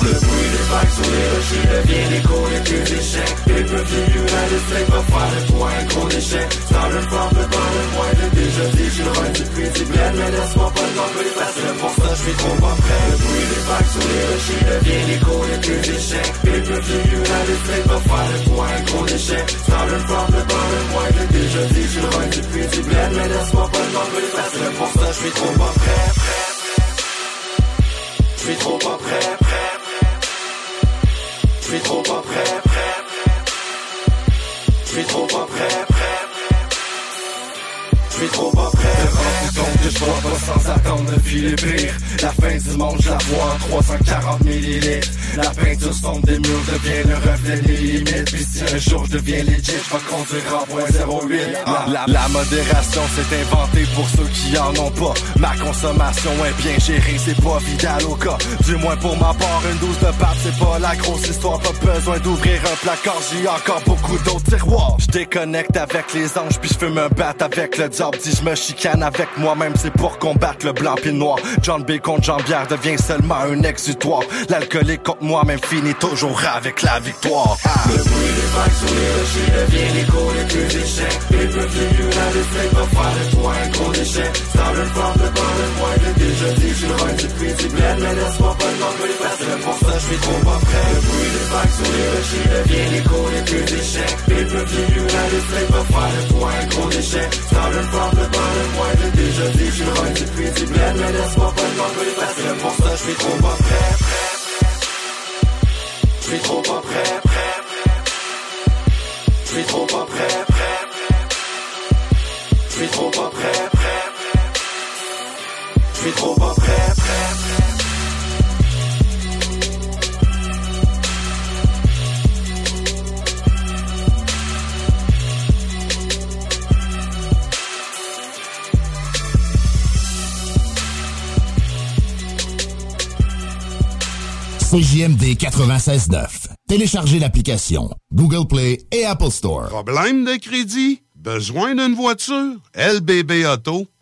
Vagues sur les rochers devient l'écho des plus d'échecs. Les petits United States va faire le point, gros échec. Started from the bottom, moi j'ai déjà dit, je le run du prix du bled, mais laisse-moi pas le temps de parce que pour ça je suis trop pas prêt. Le bruit des vagues sur les rochers devient l'écho des plus d'échecs. Les petits United States va faire le point, gros échec. Started from the bottom, moi j'ai déjà dit, je le run du prix du bled, mais laisse-moi pas le temps de parce que pour ça je suis trop pas prêt. Je suis trop pas prêt. Je suis trop pas prêt, prêt. Je suis trop pas prêt. Suis trop rends compte que je pas La fin du monde je la vois en 340 millilitres. La peinture sombre des murs devient le reflet des limites. Puis si un jour je deviens legit je vais conduire en point 08 la, la modération s'est inventée pour ceux qui en ont pas. Ma consommation est bien gérée c'est pas vital au cas. Du moins pour ma part une douce de pape c'est pas la grosse histoire. Pas besoin d'ouvrir un placard j'ai encore beaucoup d'autres tiroirs. Je déconnecte avec les anges puis je fais me battre avec le diable Si je me chicane avec moi-même c'est pour combattre le blanc le noir. John B contre Jean Bière devient seulement un exutoire. L'alcoolique contre moi-même finit toujours avec la victoire. Le bruit des les devient plus le point, gros dit, je le du bled, mais pas le pour ça je suis trop prêt. Le bruit des les devient le the bottom, moi j'ai déjà dit, je le mais laisse-moi pas le de parce que pour ça je suis trop pas prêt. Je suis trop pas prêt. Je suis trop pas prêt. Je suis trop pas prêt. Je suis trop pas prêt, CJMD 96.9. Téléchargez l'application Google Play et Apple Store. Problème de crédit? Besoin d'une voiture? LBB Auto.com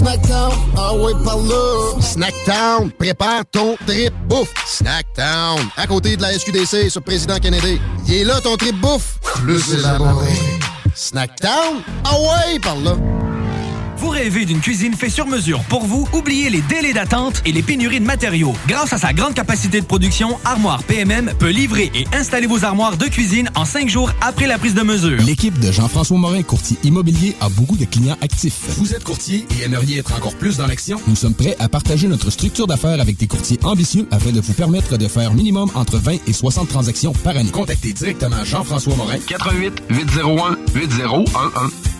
Snackdown, ah ouais, par là. Snackdown, prépare ton trip bouffe. Snackdown, à côté de la SQDC sur Président Kennedy. Il est là ton trip bouffe. Plus élaboré. Snackdown, ah ouais, par là. Vous rêvez d'une cuisine faite sur mesure pour vous? Oubliez les délais d'attente et les pénuries de matériaux. Grâce à sa grande capacité de production, Armoire PMM peut livrer et installer vos armoires de cuisine en cinq jours après la prise de mesure. L'équipe de Jean-François Morin, courtier immobilier, a beaucoup de clients actifs. Vous êtes courtier et aimeriez être encore plus dans l'action? Nous sommes prêts à partager notre structure d'affaires avec des courtiers ambitieux afin de vous permettre de faire minimum entre 20 et 60 transactions par année. Contactez directement Jean-François Morin. 88 801 8011.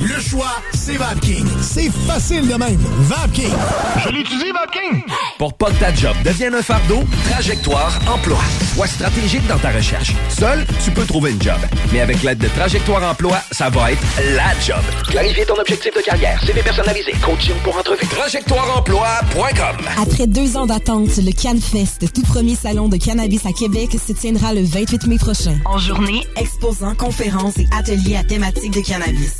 le choix, c'est VapKing. C'est facile de même. VapKing. Je l'utilise, VapKing! Pour pas que ta job devienne un fardeau, Trajectoire Emploi. Sois stratégique dans ta recherche. Seul, tu peux trouver une job. Mais avec l'aide de Trajectoire Emploi, ça va être la job. Clarifier ton objectif de carrière, CV personnalisé, coaching pour entrevue. TrajectoireEmploi.com Après deux ans d'attente, le CanFest, tout premier salon de cannabis à Québec, se tiendra le 28 mai prochain. En journée, exposants, conférences et ateliers à thématique de cannabis.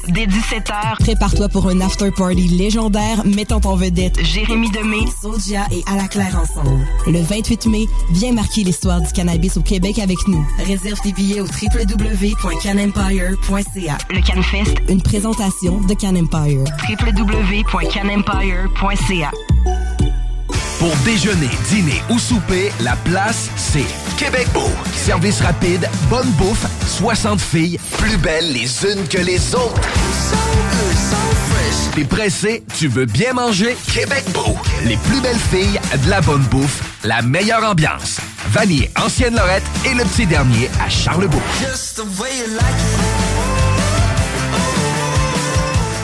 17h, Prépare-toi pour un after-party légendaire mettant en vedette Jérémy Demé, Soulja et À la Claire ensemble. Le 28 mai, viens marquer l'histoire du cannabis au Québec avec nous. Réserve tes billets au www.canempire.ca. le CanFest, Une présentation de Can Empire. www.canempire.ca. Pour déjeuner, dîner ou souper, la place, c'est Québec Beau. Service rapide, bonne bouffe, 60 filles, plus belles les unes que les autres. T'es pressé, tu veux bien manger? Québec Beau. Les plus belles filles, de la bonne bouffe, la meilleure ambiance. Vanier, Ancienne Lorette et le petit dernier à Charlebourg.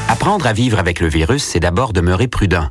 Apprendre à vivre avec le virus, c'est d'abord demeurer prudent.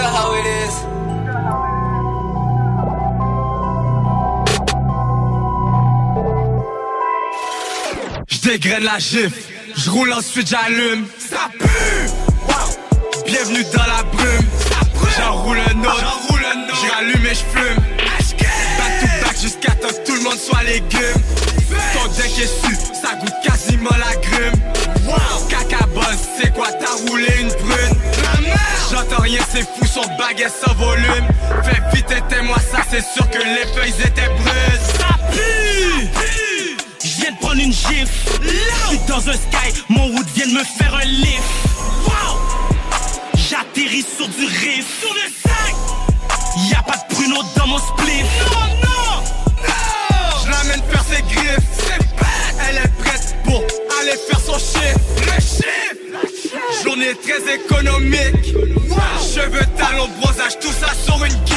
Know. J'dégraine la gifle, j'roule ensuite j'allume. Ça pue! Bienvenue dans la brume. J'enroule un autre, j'ai rallume et j'fume. Back to back jusqu'à temps que tout le monde soit légumes. Ton deck est su, ça goûte quasiment la grume. J'entends rien, c'est fou, son baguette sans volume. Fais vite, éteins-moi ça, c'est sûr que les feuilles étaient brunes. Ça pue! Je viens de prendre une gifle. Je suis dans un sky, mon wood vient de me faire un lift. Wow! J'atterris sur du riff. Sur le sac! Y'a pas de pruneau mon split. Non, non, non. Je l'amène faire ses griffes. C'est bête. Elle est prête pour aller faire son chiffre. Le chiffre. Journée très économique. Cheveux, talons, bronzage, tout ça sur une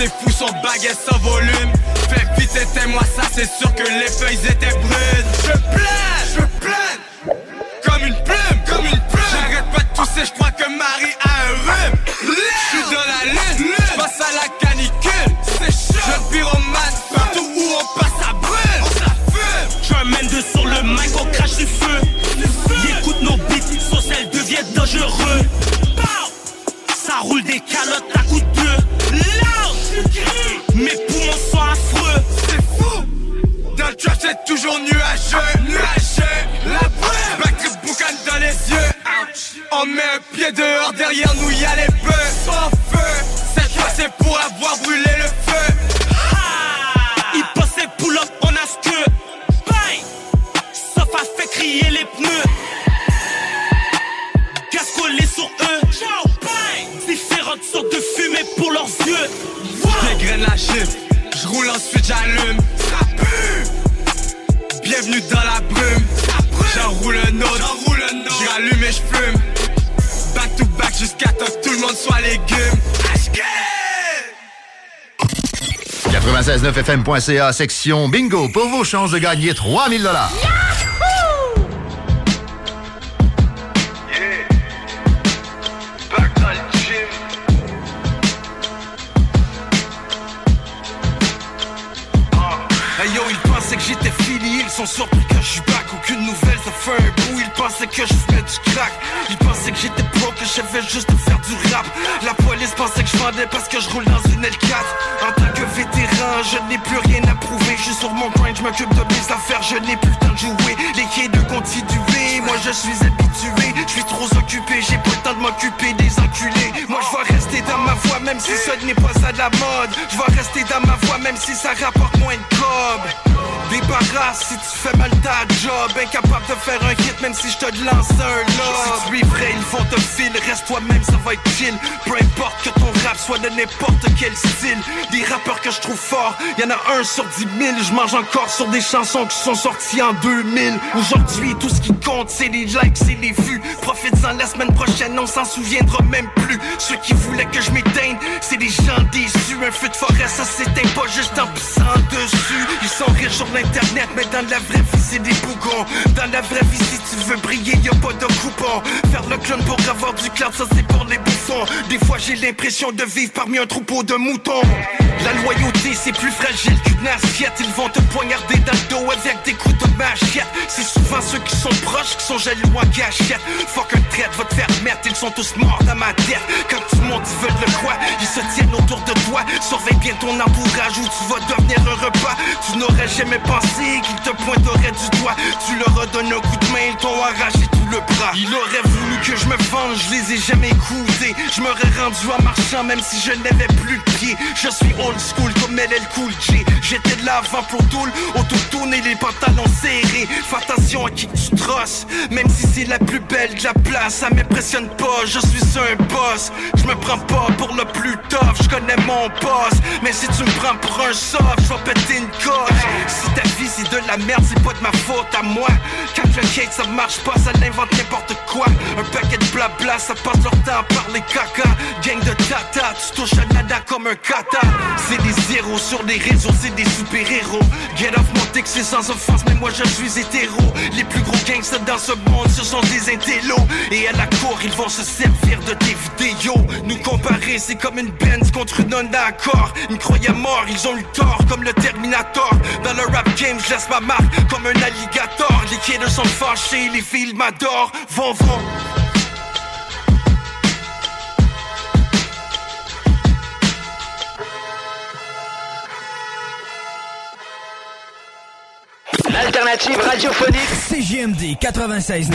C'est fou, son baguette sans volume. Fais vite, éteins-moi ça, c'est sûr que les feuilles étaient brunes. C'est toujours nuageux, nuageux. La brume, backtrip boucan dans les yeux. On met un pied dehors, derrière nous y'a les bœufs. Sans feu, cette fois c'est pour avoir brûlé le feu. Ils passaient pull-up, on a ce que. Bang! Sauf à fait crier les pneus. Gaz collé sur eux. Ciao! Différentes sortes de fumée pour leurs yeux. J'dégraine la chiffre, j'roule ensuite j'allume. Bienvenue dans la brume. J'enroule un autre, j'enroule un autre. J'rallume et j'fume. Back to back jusqu'à temps que tout le monde soit légumes. 969fm.ca, section bingo, pour vos chances de gagner 3000 dollars. Back sont surpris que je suis back. Aucune nouvelle, ça fait un bout. Ils pensaient que je fumais du crack. Ils pensaient que j'étais pro, que je savais juste faire du rap. La police pensait que je vendais parce que je roule dans une L4. En tant que vétéran, je n'ai plus rien à prouver. Je suis sur mon grind, je m'occupe de mes affaires, je n'ai plus le temps de jouer. Les quais de continuer, moi je suis habitué. Je suis trop occupé, j'ai pas le temps de m'occuper des enculés. Moi je vais rester dans ma voie, même si ce n'est pas à la mode. Je vais rester dans ma voie, même si ça rapporte moins de cob. Débarrasse si tu fais mal ta job Incapable de faire un hit même si je te lance un lob Si tu ils vont te fil Reste toi-même ça va être chill. Peu importe que ton rap soit de n'importe quel style. Des rappeurs que je trouve forts Y'en a un sur dix mille. Je mange encore sur des chansons qui sont sorties en 2000 Aujourd'hui tout ce qui compte c'est les likes c'est les vues. Profites-en la semaine prochaine on s'en souviendra même plus. Ceux qui voulaient que je m'éteigne C'est des gens déçus. Un feu de forêt ça s'éteint pas juste en pissant dessus. Ils sont riches sur l'internet mais dans la vraie vie c'est des bougons vraie vie si tu veux briller y a pas de coupon. Faire le clown pour avoir du cloud ça c'est pour les bouffons. Des fois j'ai l'impression de vivre parmi un troupeau de moutons. La loyauté c'est plus fragile qu'une assiette. Ils vont te poignarder dans le dos avec des coups de machette. C'est souvent ceux qui sont proches qui sont jaloux en gâchette Fuck un traite va te faire mettre ils sont tous morts dans ma tête. Quand tout le monde ils veulent le quoi Ils se tiennent autour de toi. Surveille bien ton entourage ou tu vas devenir un repas. Tu n'aurais jamais pensé qu'ils te pointeraient du doigt. Tu leur as un coup de main ils t'ont arraché tout le bras. Il aurait voulu que je me venge je les ai jamais écoutés. Je m'aurais rendu en marchant même si je n'avais plus de pied. Je suis old school comme LL Cool J. J'étais de l'avant pour Toul Autotune et les pantalons serrés. Fais attention à qui tu trosses Même si c'est la plus belle de la place. Ça m'impressionne pas, je suis un boss. Je me prends pas pour le plus tough Je connais mon base. Mais si tu me prends pour un soft, je vais péter une coche. Si ta vie c'est de la merde, c'est pas de ma faute à moi. Ça marche pas, ça l'invente n'importe quoi. Un paquet de blabla, ça passe leur temps à parler caca. Gang de tata, tu touches à nada comme un kata. C'est des zéros sur les réseaux, c'est des super-héros. Get off mon c'est sans offense, mais moi je suis hétéro. Les plus gros gangsters dans ce monde, ce sont des intellos. Et à la cour, ils vont se servir de tes vidéos. Nous comparer, c'est comme une Benz contre une Honda Accord. Ils me croyaient mort, ils ont eu tort, comme le Terminator. Dans le rap game, je laisse ma marque comme un alligator. Sont fâchés, les filles m'adorent. Vont, vont. L'alternative radiophonique CJMD 96.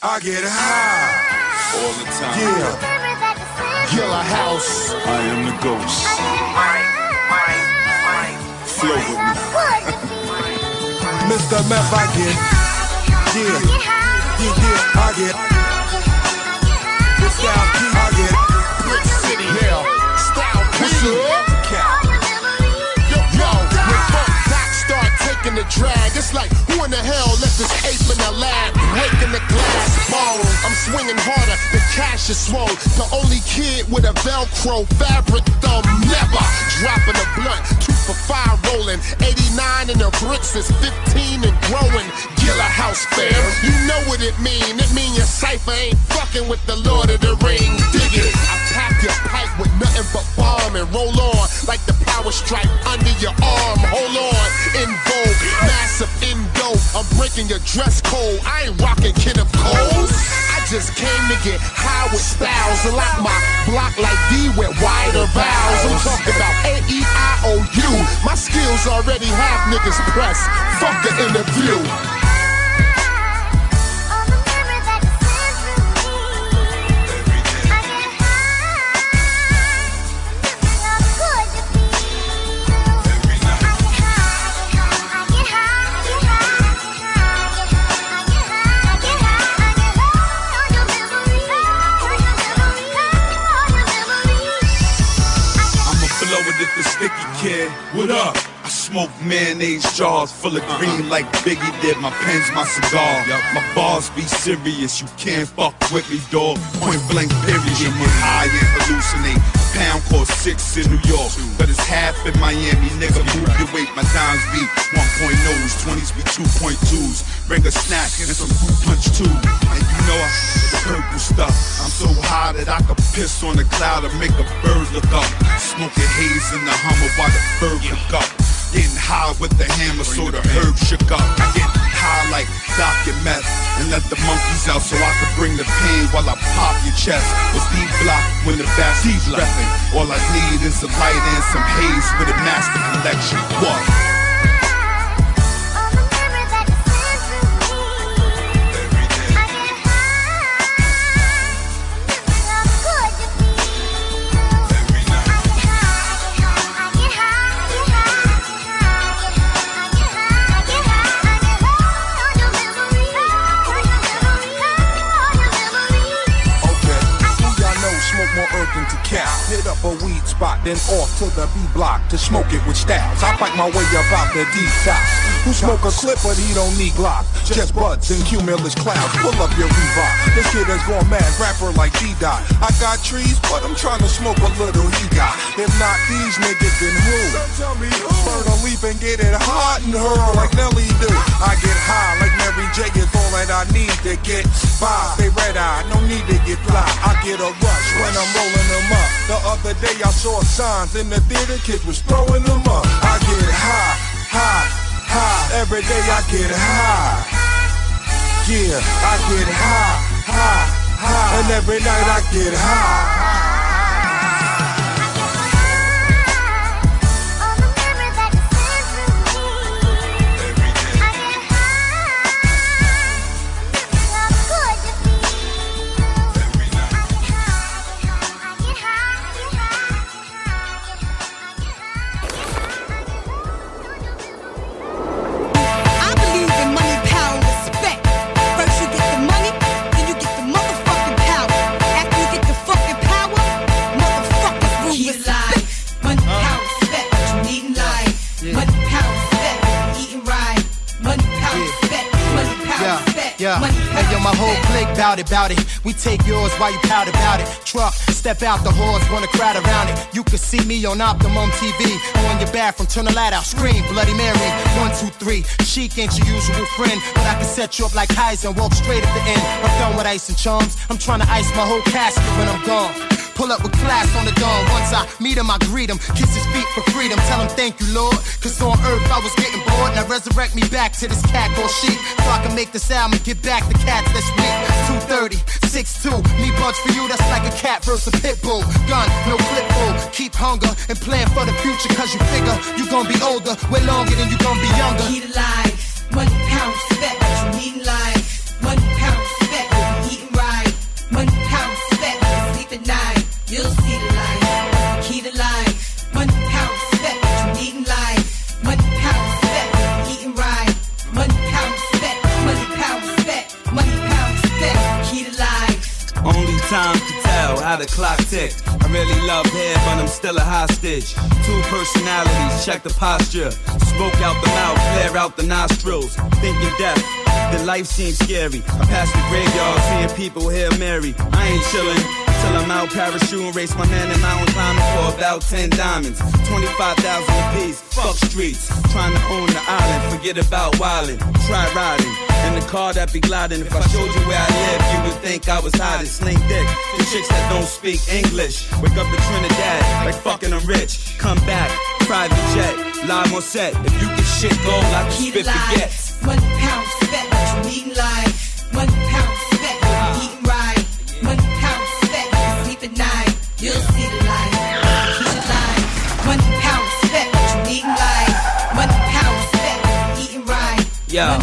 I get high all the time. Yeah. Yellow House. I am the ghost. Flow with me. Mr. Meth, I get. Yeah. Yeah, yeah, I get. Style P, I get. Brick City. Yeah. Style P. What's up? Yo, yo, when start taking the drag, it's like, who in the hell left this ape in the lab? Breaking the glass ball. I'm swinging harder, the cash is swole. The only kid with a Velcro fabric thumb, never dropping a blunt. Two for five rolling, 89 and the bricks is 15 and growing. Gilla House fam, you know what it mean. It mean your cipher ain't fucking with the Lord of the Rings. Dig it. I pack your pipe with nothing but bomb and roll on like the power stripe under your arm. Hold on, in vogue, massive indo. I'm breaking your dress code. I ain't rocking Kenneth Coles. I just came to get high with styles lock my block like D with wider vowels. I'm talking about A E I O U. My skills already have niggas pressed. Fuck the interview. Kid. What up? I smoke mayonnaise jars full of uh-huh. green like Biggie did. My pen's my cigar. My bars be serious. You can't fuck with me, dog. Point blank period. Get high and hallucinate. Pound cost six in New York, but it's half in Miami. Nigga, move your weight. My dimes be 1.0s, 20s be 2.2s. Bring a snack and some fruit punch too. And you know I the purple stuff. I'm so high that I could piss on a cloud and make a bird look up. Smoking haze in the Hummer while the bird look up. Getting high with the hammer so the herb shook up. I get high like Doc and let the monkeys out so I could bring the pain while I pop your chest. With Steve Block when the bass is repping. All I need is a light and some haze with a master collection. What? Spot, then off to the B block to smoke it with styles. I fight my way up out the detox. Who smoke a clip, but he don't need Glock. Just buds and cumulus clouds. Pull up your Reebok. This shit is going mad, rapper like G Dot. I got trees, but I'm trying to smoke a little he got. If not these niggas, then who? So Tell me who. Burn a leaf and get it hot and hurl like Nelly do. I get high like Mary J is all that I need to get by. Stay red eye, no need to get fly. I get a rush when I'm rolling them up. The other day I saw signs in the theater, kids was throwing them up. I get high, high, high. Every day I get high. Yeah, I get high, high, high. And every night I get high. Bout it, bout it. We take yours while you pout about it. Truck, step out the horse, wanna crowd around it. You can see me on Optimum TV. On your bathroom, turn the light out, scream, Bloody Mary. One, two, three. Chic ain't your usual friend, but I can set you up like Kaiser and walk straight at the end. I'm done with ice and charms. I'm trying to ice my whole casket when I'm gone. Pull up with class on the dawn. Once I meet him, I greet him. Kiss his feet for freedom. Tell him thank you, Lord. Cause on earth I was getting bored. Now resurrect me back to this cat called sheep. So I can make this album and get back the cats that's weak. 230, 6'2. Me bugs for you, that's like a cat versus a pit bull. Gun, no clip bull. Keep hunger and plan for the future. Cause you figure you gonna be older way longer than you gonna be younger. Alive. Money, pound, respect. You need life. Time to tell how the clock ticked. I really love hair, but I'm still a hostage. Two personalities, check the posture. Smoke out the mouth, flare out the nostrils. Thinking death, the life seems scary. I pass the graveyard, seeing people here marry. I ain't chillin'. Till I'm out parachute and race my man in mountain climbing for about 10 diamonds. 25,000 apiece, fuck streets. Trying to own the island, forget about wildin'. Try riding in the car that be gliding. If I showed you where I live, you would think I was hiding. Sling dick, the chicks that don't speak English. Wake up in Trinidad, like fucking I'm rich. Come back, private jet, live on set. If you can shit gold, I can spit forget. Money, pound. What you need in yo,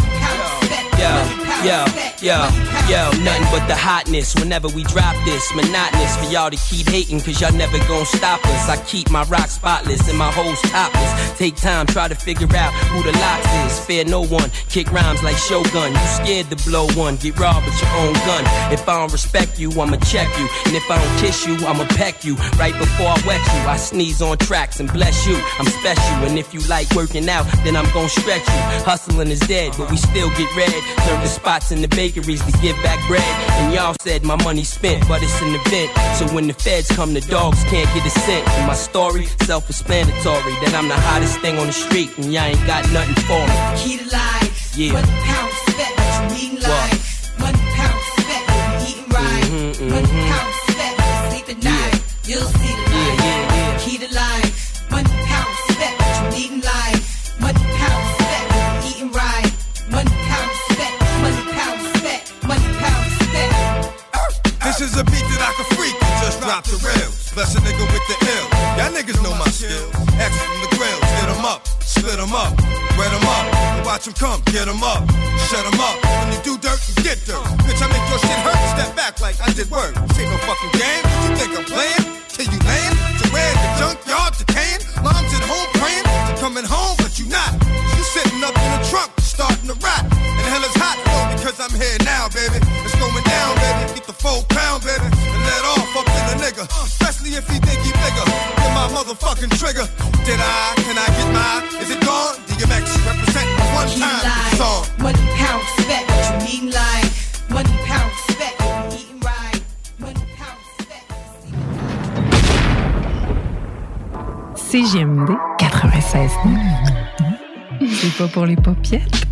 yo, yo, yo yo, nothing but the hotness whenever we drop this. Monotonous for y'all to keep hating, cause y'all never gon' stop us. I keep my rock spotless and my hoes topless. Take time, try to figure out who the locks is. Fear no one, kick rhymes like Shogun. You scared to blow one, get robbed with your own gun. If I don't respect you, I'ma check you. And if I don't kiss you, I'ma peck you. Right before I wet you, I sneeze on tracks and bless you. I'm special, and if you like working out, then I'm gon' stretch you. Hustling is dead, but we still get red. Turn the spots in the bakeries to give back bread. And y'all said my money spent, but it's an event. So when the feds come, the dogs can't get a cent. And my story, self-explanatory, that I'm the hottest thing on the street, and y'all ain't got nothing for me. Key to life. Yeah. Money, pound. What you need life. Money, pound. What we eating right. Mhm, Money, mhm. pound, split 'em up, wet 'em up, watch 'em come, get 'em up, shut 'em up. When you do dirt, you get dirt. Bitch, I make your shit hurt, step back like I did work. This ain't no fucking game. You think I'm playing? Till you land? To where the junkyard decaying? Mom's at home praying, to coming home, but you not. You sitting up in the trunk, starting to rot. And hell is hot, though, because I'm here now, baby. It's going down, baby. Get the full pound, baby. And let off up in a nigga. Especially if he think he bigger. Get my motherfucking trigger. Did I? CGMD 96. C'est pas pour les popiettes.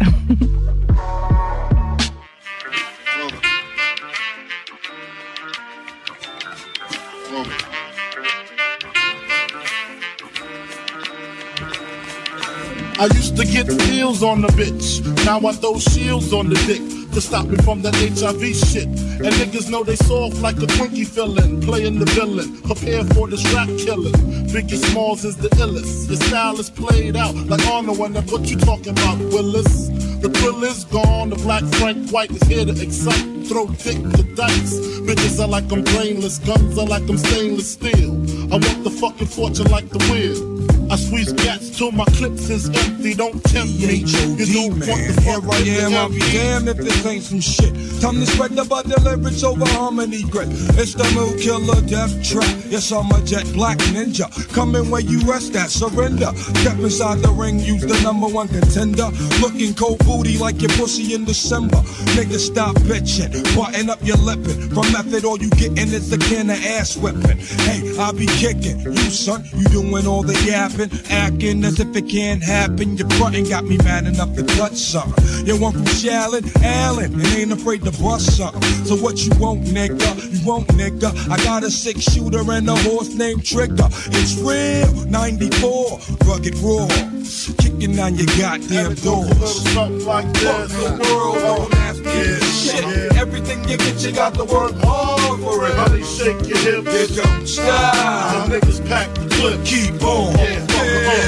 I used to get pills on the bitch. Now I throw shields on the dick to stop me from that HIV shit. And niggas know they soft like a Twinkie feeling. Playing the villain, prepare for this rap killing. Biggie Smalls is the illest. Your style is played out like Arnold that's what you talking about, Willis. The thrill is gone, the black Frank White is here to excite. Throw dick to dice. Bitches are like I'm brainless, guns are like I'm stainless steel. I want the fucking fortune like the wind. I squeeze cats till my clips is empty. Don't tempt me. You don't want the Here fuck I am, I'll be damned if this ain't some shit. Time to spread the butter lyrics over harmony grit. It's the mood killer death trap. Yes, I'm a jet black ninja. Coming where you rest at, surrender. Step inside the ring, use the number one contender. Looking cold booty like your pussy in December. Nigga, stop bitching. Button up your lippin'. From method, all you gettin' is a can of ass whipping. Hey, I be kicking. You, son, you doing all the yapping. Acting as if it can't happen. Your frontin' got me mad enough to touch something. You want from Shallon, Allen, and ain't afraid to bust something. So what you want, nigga? You want, nigga? I got a six shooter and a horse named Trigger. It's real, 94, rugged raw. Kicking on your goddamn doors. Something like this. The world me shit. Everything you get, you got to work hard for it. Honey, shake your hips. You don't stop. The niggas pack the clip. Keep on. Yeah,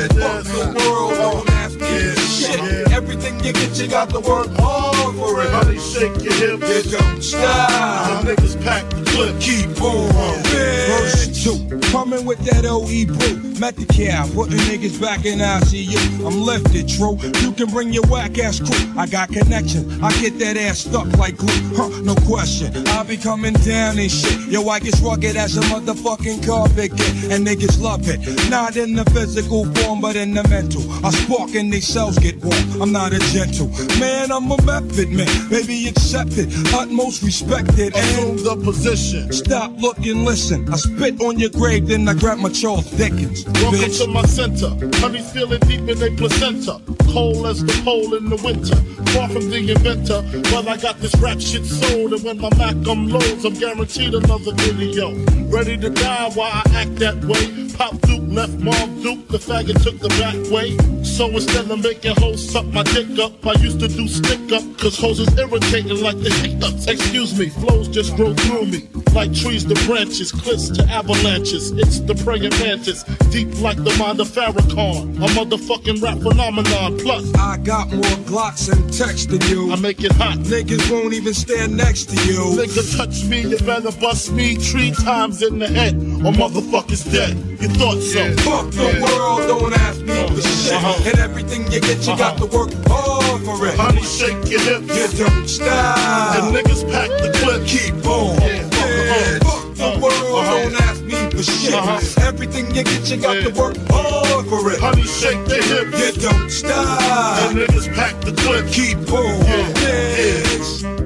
fuck the world don't ask me shit. Everything you get, you got to work hard for it. Honey, shake your hips. You don't stop. Niggas pack the clip. Keep on. Verse 2. Coming with that OE brew. Met the cow, putting niggas back in ICU. I'm lifted, true. You can bring your whack ass crew. I got connections. I get that ass stuck like glue. Huh, no question. I be coming down and shit. Yo, I get rugged as a motherfucking carpet get. And niggas love it. Not in the physical form, but in the mental. I spark and they cells get warm. I'm not a gentle. Man, I'm a method man. Baby, accept it. Utmost respected. Assume the position. Stop, look, and listen. I spit on your grave, then I grab my Charles Dickens. Welcome bitch. to my center. Honey's feeling deep in their placenta. Cold as the pole in the winter. Far from the inventor, but I got this rap shit sold. And when my Mac um loads, I'm guaranteed another video. Ready to die while I act that way. Pop Duke left Mom Duke, the faggot took the back way. So instead of making hoes suck my dick up, I used to do stick up, cause hoes is irritating like the hiccups. Excuse me, flows just grow through me. Like trees to branches, cliffs to avalanches. It's the praying mantis, deep like the mind of Farrakhan. A motherfucking rap phenomenon. Plus, I got more Glocks and text than you. I make it hot. Niggas won't even stand next to you. Nigga touch me, you better bust me three times in the head, or motherfucker's dead. You thought so? Fuck the world, don't ask me for shit. Uh-huh. And everything you get, you got to work hard for it. Honey, shake your hips. You don't stop. And niggas pack the clip. Keep on. Yeah, Fuck the world, don't ask me for shit. Uh-huh. Everything you get, you got to work hard for it. Honey, shake your hips. You don't stop. And niggas pack the clip. Keep on. Yes. Des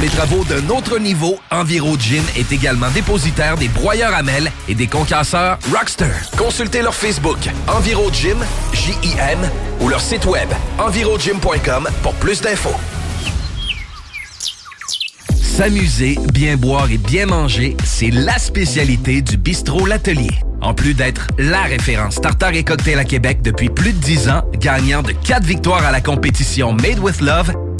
Pour les travaux d'un autre niveau, Enviro Gin est également dépositaire des broyeurs à mêles et des concasseurs Rockster. Consultez leur Facebook Enviro Gym, J-I-M, ou leur site web envirogym.com pour plus d'infos. S'amuser, bien boire et bien manger, c'est la spécialité du bistrot L'Atelier. En plus d'être la référence tartare et cocktail à Québec depuis plus de 10 ans, gagnant de 4 victoires à la compétition Made with Love,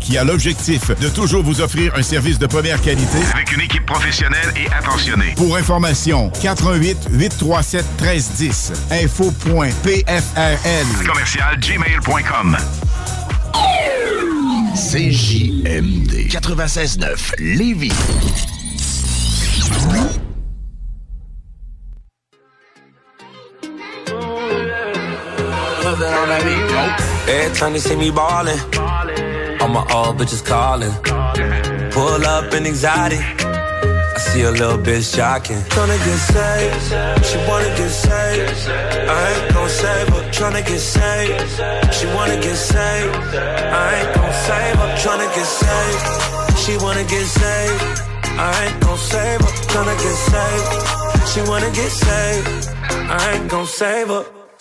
qui a l'objectif de toujours vous offrir un service de première qualité. Avec une équipe professionnelle et attentionnée. Pour information, 88 837 1310 info.pfrl commercial gmail.com CJMD 96.9 Lévis. Every time they see me ballin', all my old bitches callin'. Pull up in exotic. I see a little bitch shocking. Tryna get saved, she wanna get saved. I ain't gon' save her. Tryna get saved, she wanna get saved. I ain't gon' save her. Tryna get saved, she wanna get saved. I ain't gon' save her. Tryna get saved, she wanna get saved. I ain't gon' save her.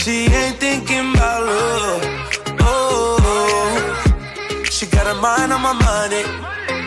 She ain't thinking about love. Oh, she got her mind on my money.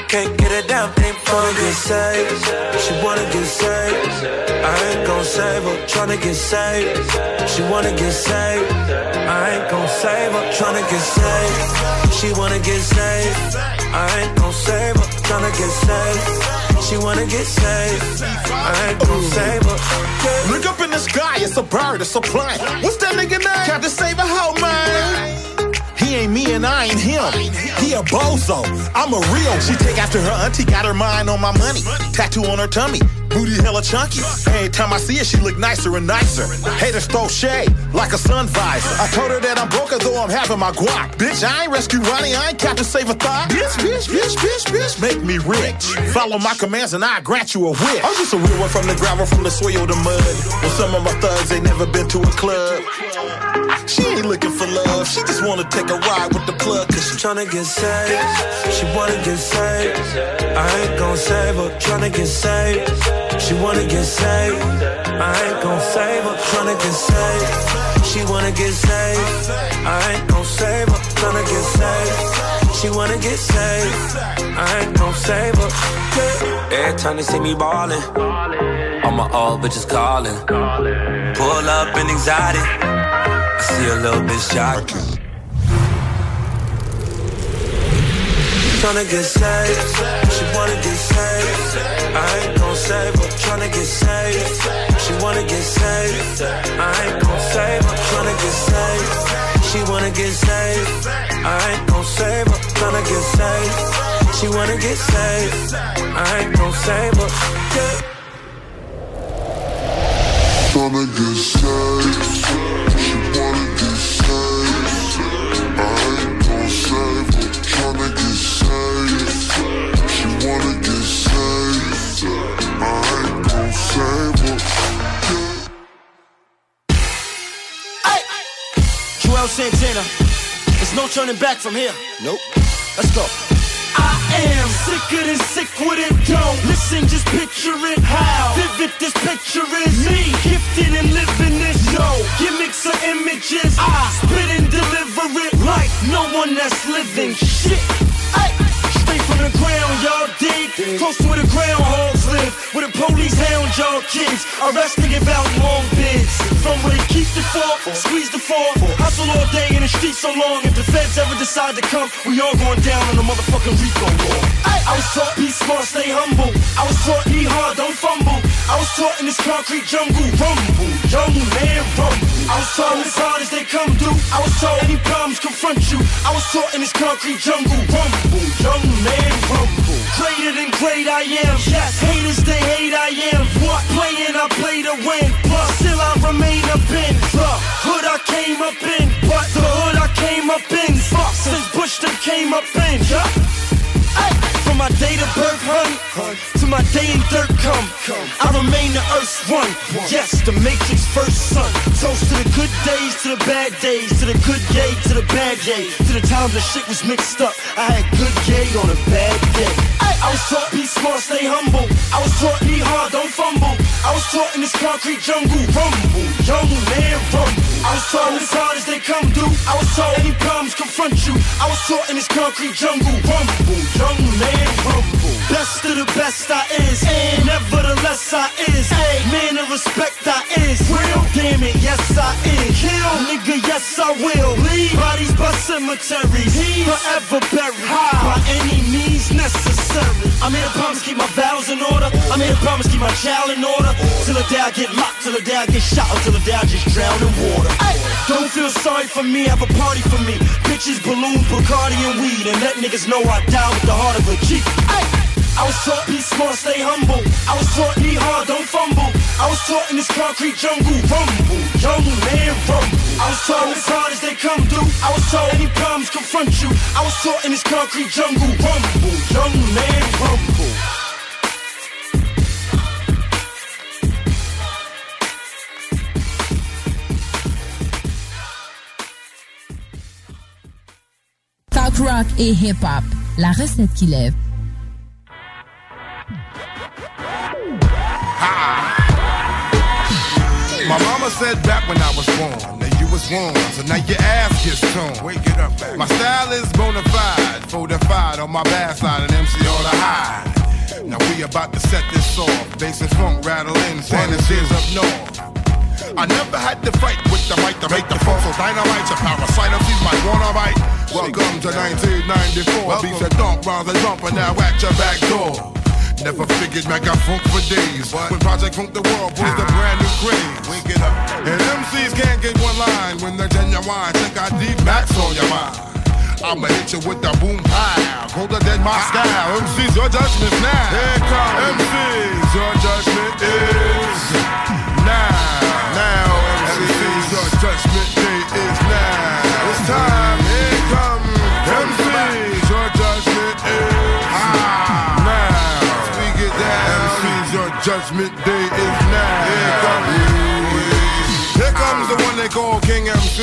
Can't get a damn thing from get saved. She wanna get saved. I ain't gon' save her. Tryna get saved. She wanna get saved. I ain't gon' save her. Tryna get saved. She wanna get saved. I ain't gon' save her. Tryna get saved. She wanna get saved. I ain't gon' save her. Look up in the sky, it's a bird, it's a plane. What's that nigga name? Captain Save a hoe, man. Ain't me and I ain't him. He a bozo. I'm a real. She take after her auntie, got her mind on my money. Tattoo on her tummy. Booty hella chunky. Every time I see her, she look nicer and nicer. Haters throw shade like a sun visor. I told her that I'm broke though I'm having my guac. Bitch, I ain't rescue Ronnie, I ain't Captain Save a Thought. Bitch, bitch, bitch, bitch, bitch, make me rich. Follow my commands and I grant you a wish. I'm just a real one from the gravel, from the soil to mud. Well, some of my thugs ain't never been to a club. She ain't looking for love, she just wanna take a ride with the plug, cause she tryna get saved. She wanna get saved. I ain't gon' save her. Tryna get saved. She wanna get saved. I ain't gon' save her. Tryna get saved. She wanna get saved. I ain't gon' save her. Tryna get saved. She wanna get saved. I ain't gon' save her. Every time they see me ballin', all my old bitches callin'. Pull up in exotic. See a little bit shocked. Tryna get saved, she wanna get saved. I ain't gon' save her. Tryna get saved, she wanna get saved. I ain't gon' save her. Tryna get saved, she wanna get saved. I ain't gon' save her. Tryna get saved, she wanna get saved. I ain't gon' save her. Yeah. Tryna get saved. Santana. There's no turning back from here. Nope. Let's go. I am sicker than sick with it, don't listen, just picture that's living shit. Ay, straight from the ground, y'all dig. Close to where the groundhogs live, where the police hound y'all kids. Arresting about long bids. From where keep the fork, squeeze the fork, hustle all day in the streets so long. If the feds ever decide to come, we all going down on the motherfucking Rico war. I was taught be smart, stay humble. I was taught be hard, don't fumble. I was taught in this concrete jungle, rumble, young man rumble. I was taught as hard as they come through. I was taught any problems confront you. I was taught in this concrete jungle, rumble, young man rumble. Greater than great I am. Yes, haters they hate I am. What playing I play to win. Plus still I remain up in the hood I came up in. But the hood I came up in. Since Bush them came up in. Yeah. My day to birth, hun, to my day in dirt come. I remain the earth's one. Yes, the matrix first son. Toast to the good days, to the bad days, to the good yay, to the bad yay, to the times the shit was mixed up. I had good yay on a bad day. Ay, I was taught be smart, stay humble. I was taught be hard, don't fumble. I was taught in this concrete jungle, rumble, young man rumble. I was taught as hard as they come through. I was taught any problems confront you. I was taught in this concrete jungle, rumble, young man rumble. Best of the best I is, and nevertheless I is. Man of respect I is. Real, damn it, yes I is. Kill, nigga, yes I will. Leave bodies by cemeteries, forever buried by any means necessary. I made a promise keep my vows in order. I made a promise keep my child in order. Till the day I get locked, till the day I get shot, or till the day I just drown in water. Ay, don't feel sorry for me, have a party for me. Bitches, balloons, Bacardi, and weed, and let niggas know I die with the heart of a G. Ay, I was taught be smart, stay humble. I was taught be hard, don't fumble. I was taught in this concrete jungle, rumble, young man rumble. I was taught as hard as they come through. I was taught any problems confront you. I was taught in this concrete jungle, rumble, man rumble. Talk rock et hip-hop, la recette qui lève. My mama said back when I was born that you was warm, so now your ass gets torn. Wake it up, baby. My style is bona fide, fortified on my backside and MC on the high. Now we about to set this off, bass and funk rattle in, fantasies up north. I never had to fight with the mic to make the phone, so dynamite a parasite of these might wanna bite. Welcome to 1994, beats a dump, rounds a dump, and now at your back door. Never figured I got funk for days. But when Project Funk the World was the brand new craze. Wake it up. And MCs can't get one line when they're genuine. Think I need Max on your mind. I'ma hit you with the boom pow. Colder than my ah. style. MC's your judgment now. Here comes. MC's your judgment is. Now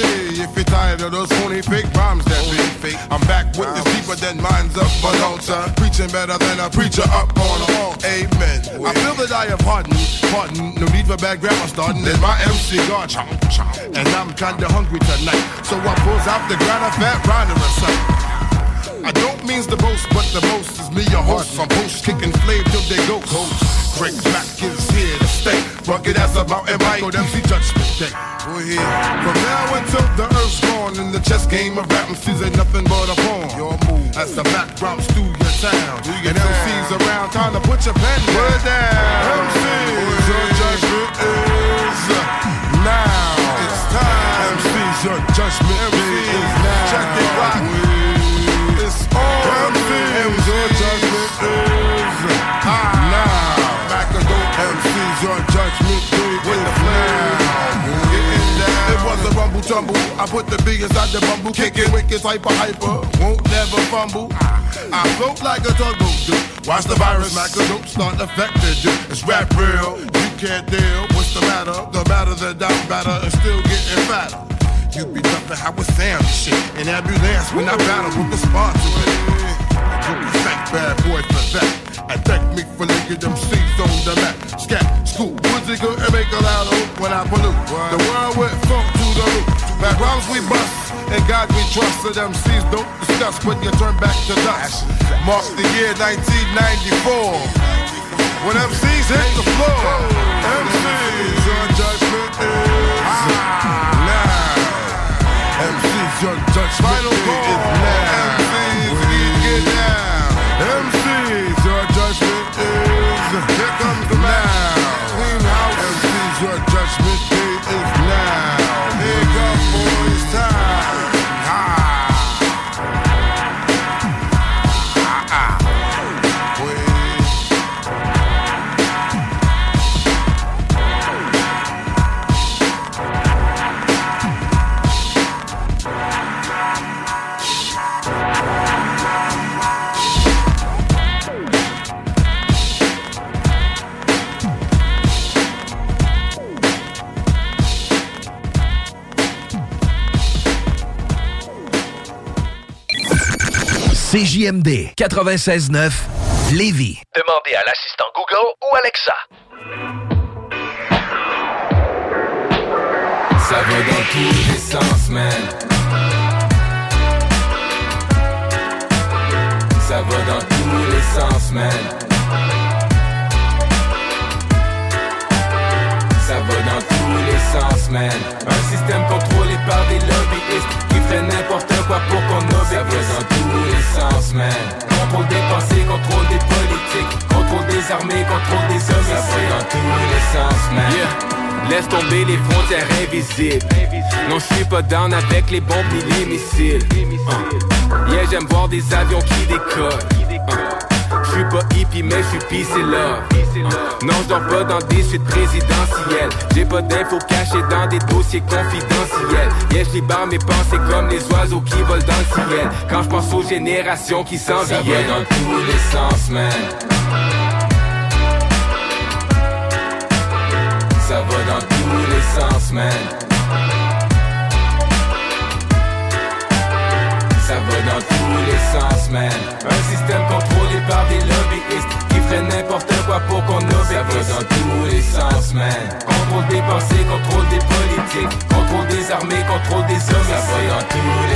If you're tired of those phony fake rhymes that be fake, I'm back with this deeper than minds of Balota. Preaching better than a preacher up on a wall. Amen. I feel that I have hardened. Pardon, no need for bad grammar starting. Then my MC God chomp chomp. And I'm kinda hungry tonight. So I pulls out the grind of fat something. I don't means the most, but the most is me, your host. From post kicking flame till they go coast. Greg Mack is here to stay. Rugged as a mountain bike. Go MC Judgment Day. Go ahead. From now until the earth's gone, in the chess game of rap MCs ain't nothing but a pawn. Your move. As the Mac drops through your town. and MCs around, time to put your pen down. Down. MCs, your judgment is now. It's time. MCs, your judgment is now. Check it rock. It's on. MCs, your judgment is now. Judgment day with the flame. It was a rumble tumble. I put the B inside the bumble. Kicking wicked hyper hyper. Won't never fumble. I float like a tugboat. Watch the virus, a dope start affected you. It's rap real. You can't deal. What's the matter? The matter that I'm is still getting fatter. You be dumping how it sound and shit. In ambulance when I battle with the sponsor. You be fake bad boy for that. And thank me for linking them seeds on the map. Scat, school, Woodsy good and make a loud hoop when I pollute. The world went funk to the. Bad rhymes we bust, and God we trust. So them seeds don't discuss when you turn back to dust. Mark the year 1994. When MCs hit the floor, MCs, your judgment is ah. now. MCs, your judgment Final is now. CJMD 96.9 Lévis. Demandez à l'assistant Google ou Alexa. Ça va dans tous les sens, man. Ça va dans tous les sens, man. Ça va dans tous les sens, man. Un système contrôlé par des lobbyistes qui feraient n'importe quoi pour qu'on obéisse. Ça tous les sens, man. Contrôle des pensées, contrôle des politiques, contrôle des armées, contrôle des hommes. Ça dans tous les sens, man. Laisse tomber les frontières invisibles. Non, je suis pas down avec les bombes ni les missiles. Uh. Yeah, j'aime voir des avions qui décollent. Uh. Je suis pas hippie, mais je suis peace et love. Non, je dors pas dans des suites présidentielles. J'ai pas d'infos cachées dans des dossiers confidentiels. Yeah, je libère mes pensées comme les oiseaux qui volent dans le ciel. Quand je pense aux générations qui s'en Ça va dans tous les sens, man. Ça va dans tous les sens, man. Ça va dans tous les sens, man. Un système contrôlé par des lobbyistes qui feraient n'importe quoi pour qu'on obéisse. Ça va dans tous les sens, man. Contrôle des pensées, contrôle des politiques, contrôle des armées, contrôle des hommes. Ça va dans tous les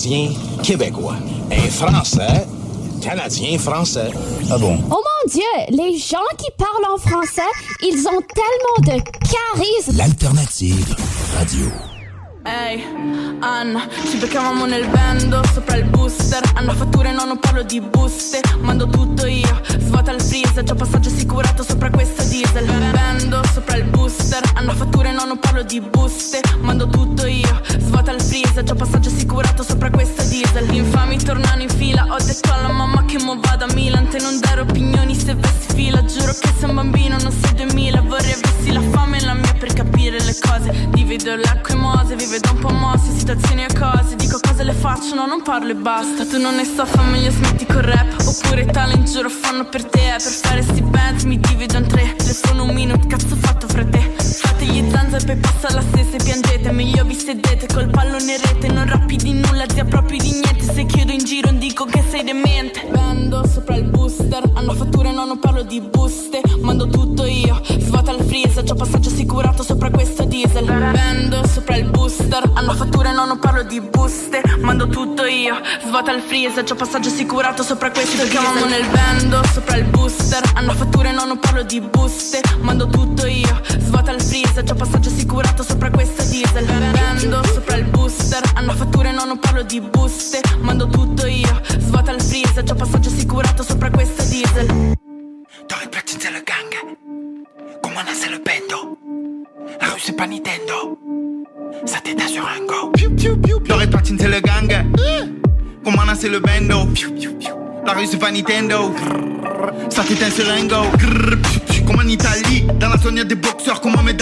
Canadien québécois. Un Français canadien-français. Ah bon? Oh mon Dieu, les gens qui parlent en français, ils ont tellement de charisme. L'alternative radio. Ehi, Anna, ci beccavamo nel bando sopra il booster Hanno fatture, no, non parlo di buste Mando tutto io, svuota il freezer C'ho passaggio assicurato sopra questa diesel Bando sopra il booster Hanno fatture, no, non parlo di buste Mando tutto tornano in fila. Ho detto alla mamma che mo vado a Milan. Te non dare opinioni se vessi fila. Giuro che sei un bambino, non sei 2000 Vorrei avessi la fame e la mia per capire le cose. Divido l'acqua e mose, vive da un po' mosse. Situazioni e cose, dico cose le faccio No, non parlo e basta. Tu non ne so, fa meglio smetti col rap. Oppure talent giuro fanno per te. Per fare sti bands mi divido in tre. Telefono un minuto, cazzo fatto fra te. Fate gli e poi passa la stessa e piangete. Meglio vi sedete col pallone rete Non rappi di nulla, zia proprio di buste Mando tutto io, svuota il freezer C'ho passaggio assicurato sopra questo diesel. Vendo sopra il booster Hanno fatture, no, non parlo di buste. Mando tutto io, svuota il freezer C'ho passaggio assicurato sopra questo Chiamamo nel vendo sopra il booster Hanno fatture, no, non parlo di buste. Mando tutto io, svuota il freezer C'ho passaggio assicurato sopra questo diesel. Vendo sopra il booster Hanno fatture, no, non parlo di buste. Mando tutto io, svuota il freezer C'ho passaggio assicurato sopra questo diesel C'est le bendo La rue c'est pas Nintendo. Ça t'éteint sur un go. Les platines c'est le gang. Comment on c'est le bendo Piu piu piu. La rue c'est pas Nintendo. Ça t'éteint sur un go. Comme en Italie. Dans la zone y'a des boxeurs comme Mohamed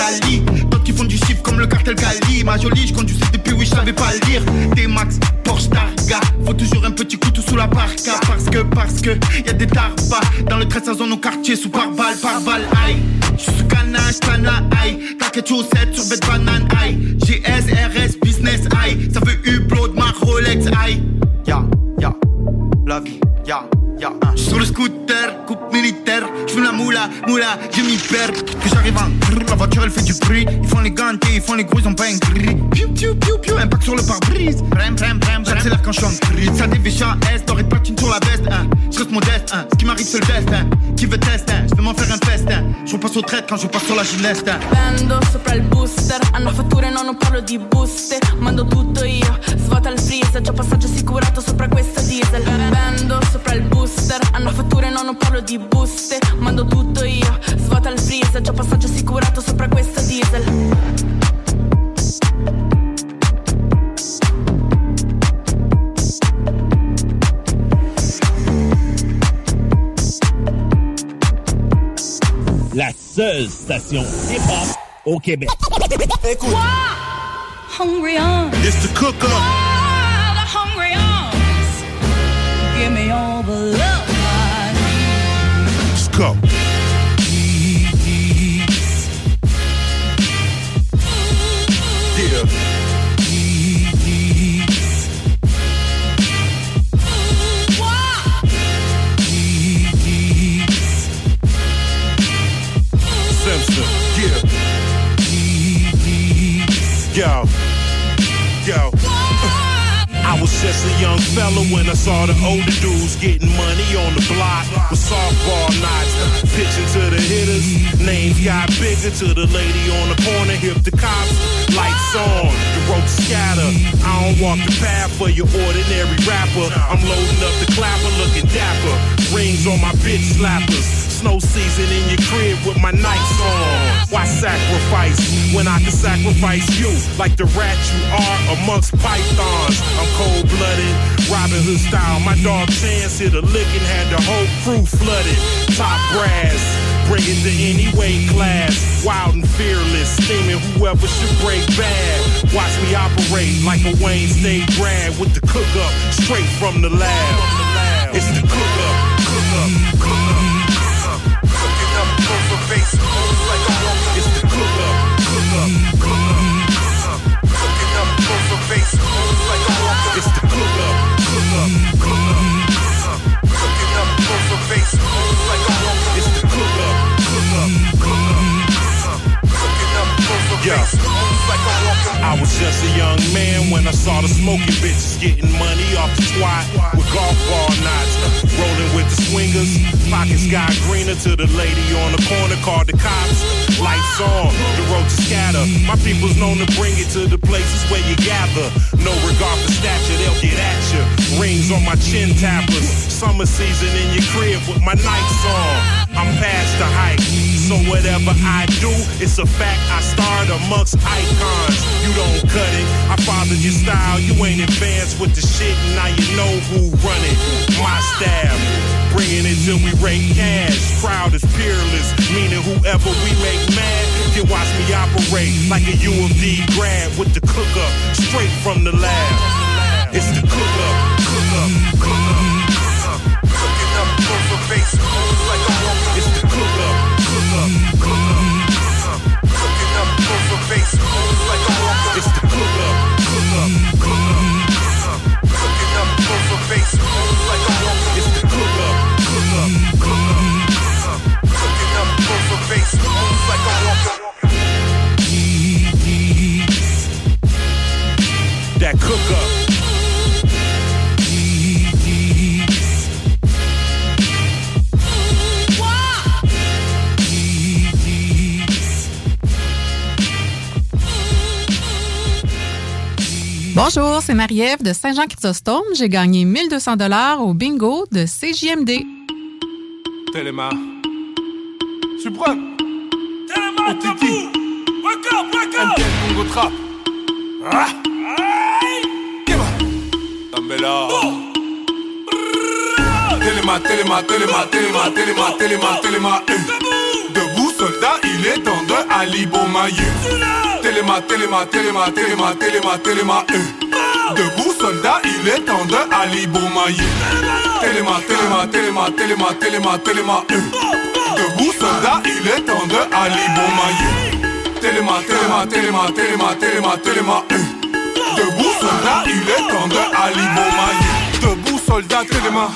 Comme le cartel Gali Ma jolie je conduisais depuis oui je savais pas lire T-Max, Porsche Targa. Faut toujours un petit couteau sous la parka Parce que, parce que y a des tarbas Dans le 13 zone au quartier sous par balle, par balle Aïe, je suis sous canage, tana aïe. T'inquiète chaussette sur bête banane aïe. GS, RS, business aïe. Ça veut upload ma Rolex aïe. Ya, ya, la vie, ya, ya. Hein. J'suis sur le scooter, J'fume la moula, moula, je m'y perds. Que j'arrive en grrr, la voiture elle fait du bruit. Ils font les gantés, ils font les gros, ils ont pas un gris Piu piu piu piu, impact sur le pare-brise. Brem brem brem, j'accélère quand je suis en gris Ça dévêche en S, doré de platine sur la veste hein. Je reste modeste, hein. ce qui m'arrive c'est le destin Qui veut tester, hein. je vais m'en faire un festin Je repasse au traite quand je passe sur la gineste hein. Vendo sopra il booster. Hanno fatture, no, non parlo di buste. Mando tutto io, svuota il freezer. C'ho passaggio assicurato sopra questa diesel. Vendo sopra il booster. Hanno fatture, no, non parlo di buste. Mando tutto io, svuota il freezer C'ho passaggio assicurato sopra questa diesel La seule station hip-hop au Québec. Écoute. Hungry arms. It's the cook up. Ah, the hungry arms. Give me all the love go. Just a young fella when I saw the older dudes getting money on the block with softball knots. Pitching to the hitters, names got bigger to the lady on the corner. Hip the cops, lights on, the ropes scatter. I don't walk the path for your ordinary rapper. I'm loading up the clapper, looking dapper. Rings on my bitch slappers. Snow season in your crib with my nights on. Why sacrifice when I can sacrifice you like the rat you are amongst pythons? I'm cold blooded, Robin Hood style. My dog Chance hit a lick and had the whole crew flooded. Top brass, bring to any weight class. Wild and fearless, steaming whoever should break bad. Watch me operate like a Wayne State grad with the cook up straight from the lab. It's the cook up, It's the cook just a young man when I saw the smoking bitches getting money off the twat with golf ball knots. Rolling with the swingers, pockets got greener to the lady on the corner called the cops. Lights on, the road to scatter. My people's known to bring it to the places where you gather. No regard for stature, they'll get at you. Rings on my chin tappers. Summer season in your crib with my nights on. I'm past the hype, so whatever I do, it's a fact. I start amongst icons. You don't cut it. I fathered your style. You ain't advanced with the shit, now you know who run it. My staff, bringing it till we rake cash. Crowd is peerless, meaning whoever we make mad can watch me operate like a U of D grad with the cook up straight from the lab. It's the cook School. Bonjour, c'est Marie-Ève de Saint-Jean-Chrysostome. J'ai gagné 1200 dollars au bingo de CJMD. Téléma. Suprême. Téléma, Titi. Wake up, wake up. Congo Trap. Ah. Tambela. Téléma, téléma, téléma, téléma, téléma, téléma, téléma. eh. Debout, soldat, il est temps de Ali Bomaye. Téléma, téléma, téléma, téléma, téléma, téléma. eh. Debout, soldat, il est temps de Ali Bomaye. Téléma, téléma, téléma, téléma, téléma, téléma. eh. Debout, soldat, il est temps de Ali Bomaye. Téléma, téléma, téléma, téléma, téléma, téléma. eh. Debout, soldat, il est temps de Ali Bomaye. Debout, soldat, téléma.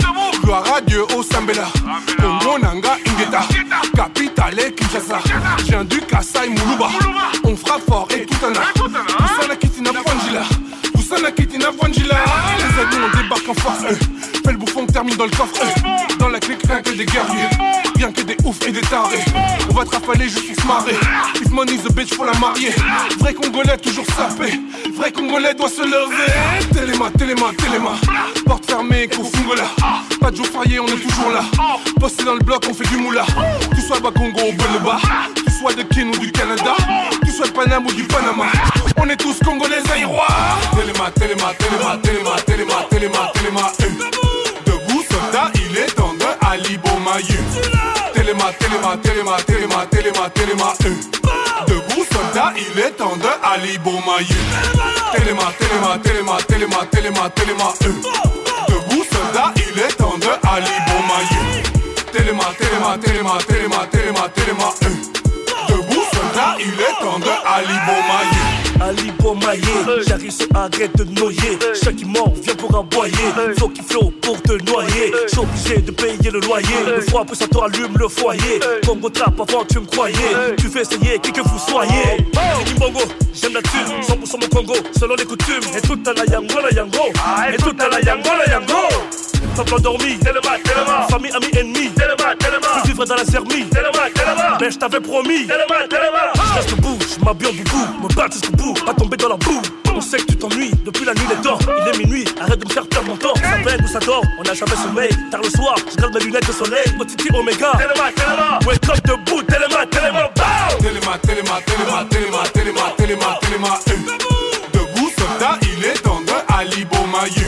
Gloire à Dieu au Sambela. Congo Nanga Ingeta. Capitale Kinshasa. Je viens du Kassai Moulouba. Frappe fort et tout en a. Poussana Kitina Fangila. Poussana Kitina Fangila. Les amis, on débarque en force. Fais le bouffon, termine dans le coffre. Dans la clique, rien que des guerriers. Que des oufs et des tarés. On va te rafaler, je suis marré. If money's a bitch, faut la marier. Vrai Congolais, toujours sapé. Vrai Congolais doit se lever. Téléma, téléma, téléma. Porte fermée, Kofungola. Pas de jour férié, on est toujours là. Posté dans le bloc, on fait du moula. Tu sois bas Congo ou Boneba. Tu sois de Kin ou du Canada. Tu sois de Panama ou du Panama. On est tous Congolais aïrois. Téléma, téléma, téléma, téléma, téléma, téléma, téléma. eh. Ali Bomaye. Téléma, téléma, téléma, téléma, téléma, téléma. eh. Debout, soldat, il est temps de Ali Bomaye. Téléma, téléma, téléma, téléma, téléma, téléma. eh. Debout, soldat, il est temps de Ali Bomaye. Téléma, téléma, téléma, téléma, téléma, téléma. eh. Debout, soldat, il est temps de Ali Bomaye. Ali Bomaye, j'arrive sur arrête de noyer. Chaque qui mord vient pour aboyer. Faut qu'il flot pour te noyer. J'suis obligé de payer le loyer. Le froid pousse à toi, allume le foyer. Congo trap avant tu me croyais. Tu veux essayer qui que vous soyez. C'est Kimbongo, j'aime la thune. 100% mon Congo, selon les coutumes. Et tout à la yango, la yango. Et tout à la yango, la yango. Peuple endormi, tellement, tellement. Famille, amis, ennemis, tellement, tellement. Je vivrai dans la tellement. Mais je t'avais promis, tellement, tellement. Je reste debout, je m'habille en boubou. Me battre jusqu'au bout, pas tomber dans la boue. On sait que tu t'ennuies depuis la nuit des temps. Il est minuit, arrête de me faire perdre mon temps. Ça veille ou ça dort, on n'a jamais sommeil. Tard le soir, je garde mes lunettes de soleil. Otiti Omega, tellement, tellement. Wake up debout, tellement, tellement. Bow! Téléma, téléma, téléma, téléma, téléma, téléma, téléma. eh. Debout, soldat, il est temps de Ali Bomaye.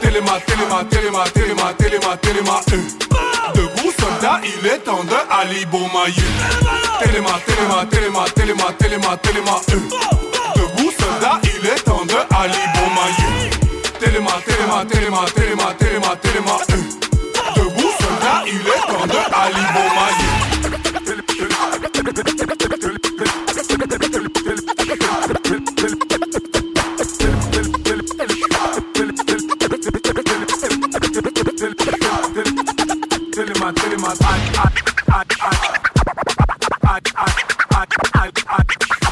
Téléma, téléma, téléma, téléma, téléma, téléma. eh. Debout, soldat, il est temps de Ali. Téléma, téléma, téléma, téléma, téléma, téléma. eh. Canada, il est temps de Ali Boumaier. Téléma, téléma, téléma, téléma, téléma, téléma. Euh. Debout, soldat, il est temps de Ali Téléma, téléma, Ali, Ali, Ali, Ali, Ali, Ali, Ali, Ali, Ali,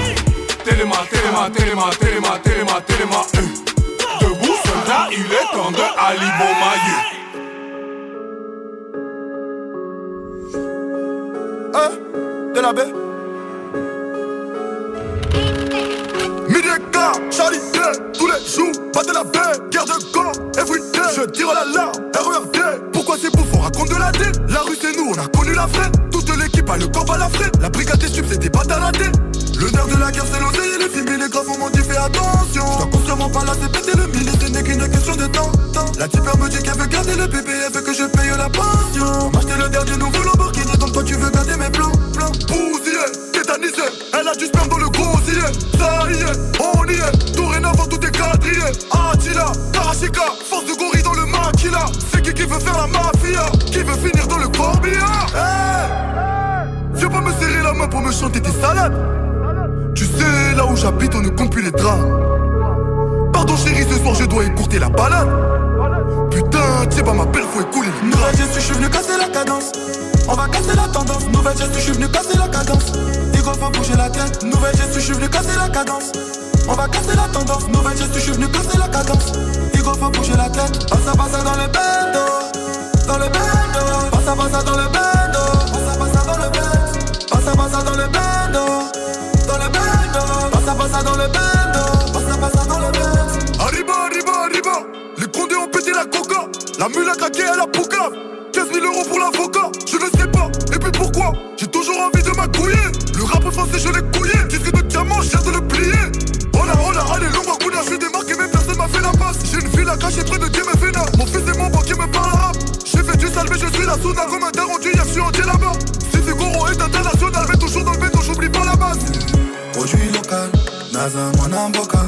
Téléma, téléma, téléma, téléma, téléma, téléma, euh. Debout, soldat, il est temps de Ali Bomaye. Hein De la baie Charlie Day, tous les jours, pas de la baie, guerre de camp, everyday, je tire la larme, RERD, pourquoi c'est bouffon, on raconte de la dé, la rue c'est nous, on a connu la vraie, toute l'équipe a le corps à la frais, la brigade des subs c'est des bâtards ratés, le nerf de la guerre c'est l'oseille et les films, les grands m'ont dit fais attention, je dois consciemment pas là, c'est péter le milieu, ce n'est qu'une question de temps, temps. la tipeur me dit qu'elle veut garder le bébé, elle veut que je paye la pension, m'acheter le dernier nouveau Lamborghini, donc toi tu veux garder mes plans, plans, bousillé, tétanisé, elle a du sperme dans le gosier, ça y est, on y est, dorénavant tout est quadrillé, Attila, Karashika, force de gorille dans le maquila, c'est qui qui veut faire la mafia, qui veut finir dans le corbillard, hey Viens pas me serrer la main pour me chanter tes salades, tu sais, là où j'habite, on ne compte plus les draps. Pardon chérie, ce soir je dois écourter la balade. Putain, tiens pas ma belle, faut écouler le Nouvelle geste, je suis venu casser la cadence. On va casser la tendance. Nouvelle geste, je suis venu casser la cadence. Ego, faut bouger la tête. Nouvelle geste, je suis venu casser la cadence. On va casser la tendance. Nouvelle geste, je suis venu casser la cadence. Ego, faut bouger la tête. Passa, passa dans le bendo. Dans le bendo. Passa, passa dans le bendo. Dans le bendo. Dans le bendo. Passa, passa dans le bendo. Passa, passa dans le bendo. Arriba, arriba, arriba. Les condés ont pété la coca. La mule a craqué à la poucave. 15 000 euros pour l'avocat. Je ne sais pas, et puis pourquoi? J'ai toujours envie de m'accouiller Le rap français je l'ai couillé. Disque de diamant, viens de le plier. Oh là, oh là, allez, longue à Je suis démarqué mais personne m'a fait la passe. J'ai une fille à cacher près de Dieu me Mon fils et mon banquier me parle arabe. J'ai fait du sale mais je suis la souna Comme un daron du hier, je suis entier là-bas. Si Goro est international Mais toujours dans le béton, j'oublie pas la base Produit local, Naza Mwanamboka.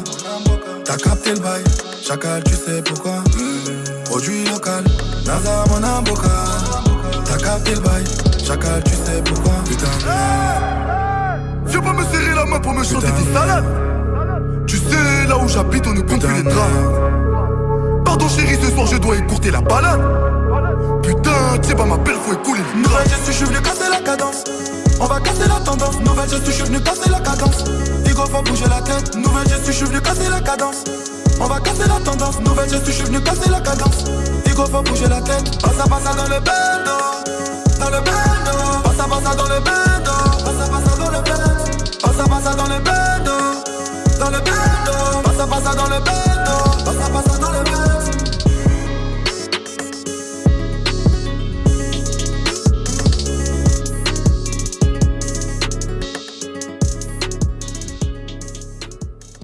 T'as capté le bail, chacal, tu sais pourquoi. Produit local, Naza Mwanamboka. T'as capté le bail, chacal, tu sais pourquoi. Putain, Viens pas me serrer la main pour me chanter tes salades Tu sais, là où j'habite, on ne compte plus les draps Pardon chérie, ce soir je dois écourter la balade Putain, tiens pas ma belle, faut écouler le Nouvelle geste, je suis venu casser la cadence. On va casser la tendance. Nouvelle geste, je suis venu casser la cadence. Ego, faut bouger la tête. Nouvelle geste, je suis venu casser la cadence. On va casser la tendance. Nouvelle geste, je suis venu casser la cadence. Ego, faut bouger la tête. Passa, passa dans le bendo. Dans le bendo. Passa, passa dans le bendo. Passa, passa dans le bendo. Passa, passa dans le bendo. Dans le bendo. Passa, passa dans le bendo. Passa, passa dans le bendo.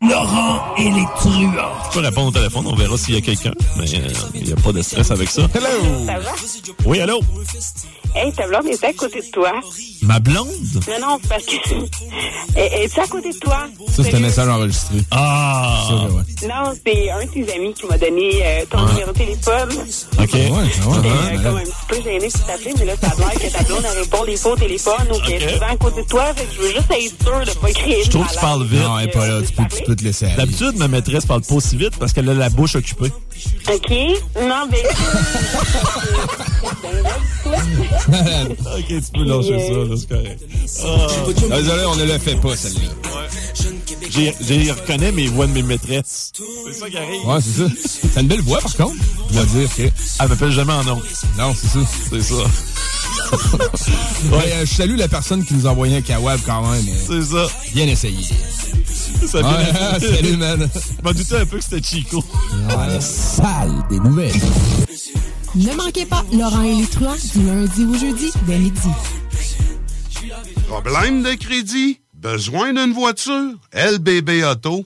Laurent et les truands. Tu peux répondre au téléphone, on verra s'il y a quelqu'un. Mais euh, il n'y a pas de stress avec ça. Hello! Ça va? Oui, allô? Hey, ta blonde est à côté de toi. Ma blonde? Non, non, parce que. Elle est à côté de toi? Ça, c'est un message enregistré. Ah! Ça, ouais. Non, c'est un de tes amis qui m'a donné euh, ton Ah. numéro de téléphone. Ok. Ouais, ouais, J'étais ouais, euh, ouais. comme un petit peu gênée de t'appeler, mais là, ça a l'air que ta blonde, répond des fois au téléphone ou qu'elle est souvent à côté de toi. Fait que je veux juste être sûre de pas créer Je trouve que tu parles vite. Non, elle est pas là. Tu peux, tu peux te laisser aller. D'habitude, ma maîtresse parle pas aussi vite parce qu'elle a la bouche occupée. OK? Non, mais. ok, tu peux lâcher ça, là, c'est correct. Ah. Désolé, on ne le fait pas, celle-là. J'ai- J'ai reconnais mes voix de mes maîtresses. C'est ça qui arrive. Ouais, c'est ça. T'as une belle voix, par contre. Je dois dire que. Elle m'appelle jamais en nom. Non, c'est ça. C'est ça. Ouais, euh, je salue la personne qui nous a envoyé un kawab quand même. mais C'est ça. Bien essayé. Ça Ouais, vient- salut, man. Je m'en doutais un peu que c'était Chico. Ouais, sale des nouvelles. Ne manquez pas Laurent et les truands du lundi au jeudi dès midi. Problème de crédit? Besoin d'une voiture? LBB Auto.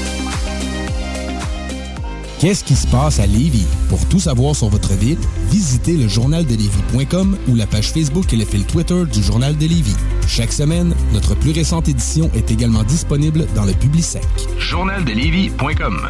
Qu'est-ce qui se passe à Lévis? Pour tout savoir sur votre ville, visitez le journaldelévis.com ou la page Facebook et le fil Twitter du Journal de Lévis. Chaque semaine, notre plus récente édition est également disponible dans le Publisec. journaldelévis.com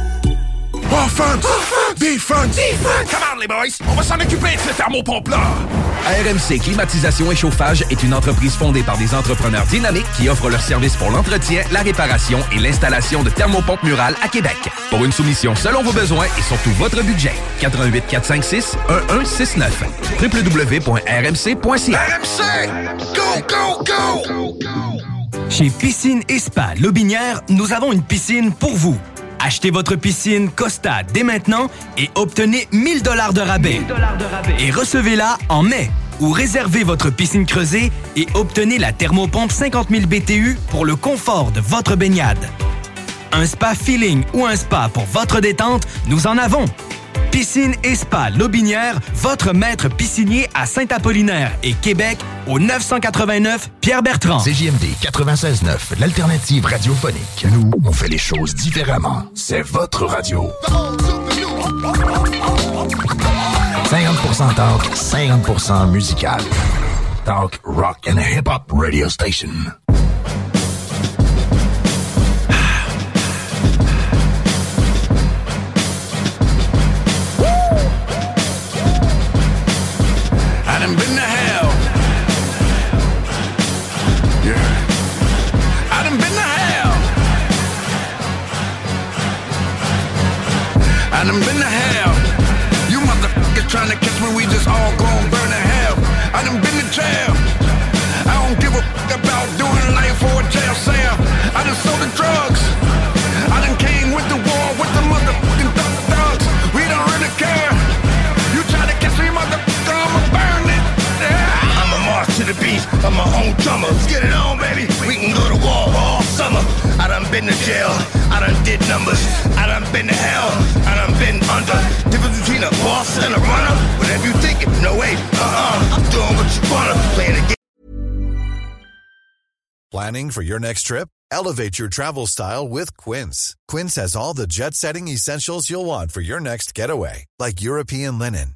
Offense! Defense! Come on, les boys! On va s'en occuper de ce thermopompe-là! RMC Climatisation et Chauffage est une entreprise fondée par des entrepreneurs dynamiques qui offrent leurs services pour l'entretien, la réparation et l'installation de thermopompes murales à Québec. Pour une soumission selon vos besoins et surtout votre budget. 88 456 1169 www.rmc.ca RMC! Go, go, go! Chez Piscine et Spa Lobinière, nous avons une piscine pour vous. Achetez votre piscine Costa dès maintenant et obtenez 1000 dollars de rabais. Et recevez-la en mai. Ou réservez votre piscine creusée et obtenez la thermopompe 50 000 BTU pour le confort de votre baignade. Un spa feeling ou un spa pour votre détente, nous en avons. Piscine et Spa Lobinière, votre maître piscinier à Saint-Apollinaire et Québec au 989 Pierre-Bertrand. CJMD 96.9, l'alternative radiophonique. Nous, on fait les choses différemment. C'est votre radio. 50% talk, 50% musical. Talk, rock and hip-hop radio station. I'm my own drummer. Let's get it on, baby. We can go to war all summer. I done been to jail. I done did numbers. I done been to hell. I done been under. Difference between a boss and a runner. Whatever you thinking, no way. Uh-uh. I'm doing what you wanna. Playing the game. Planning for your next trip? Elevate your travel style with Quince. Quince has all the jet setting essentials you'll want for your next getaway, like European linen,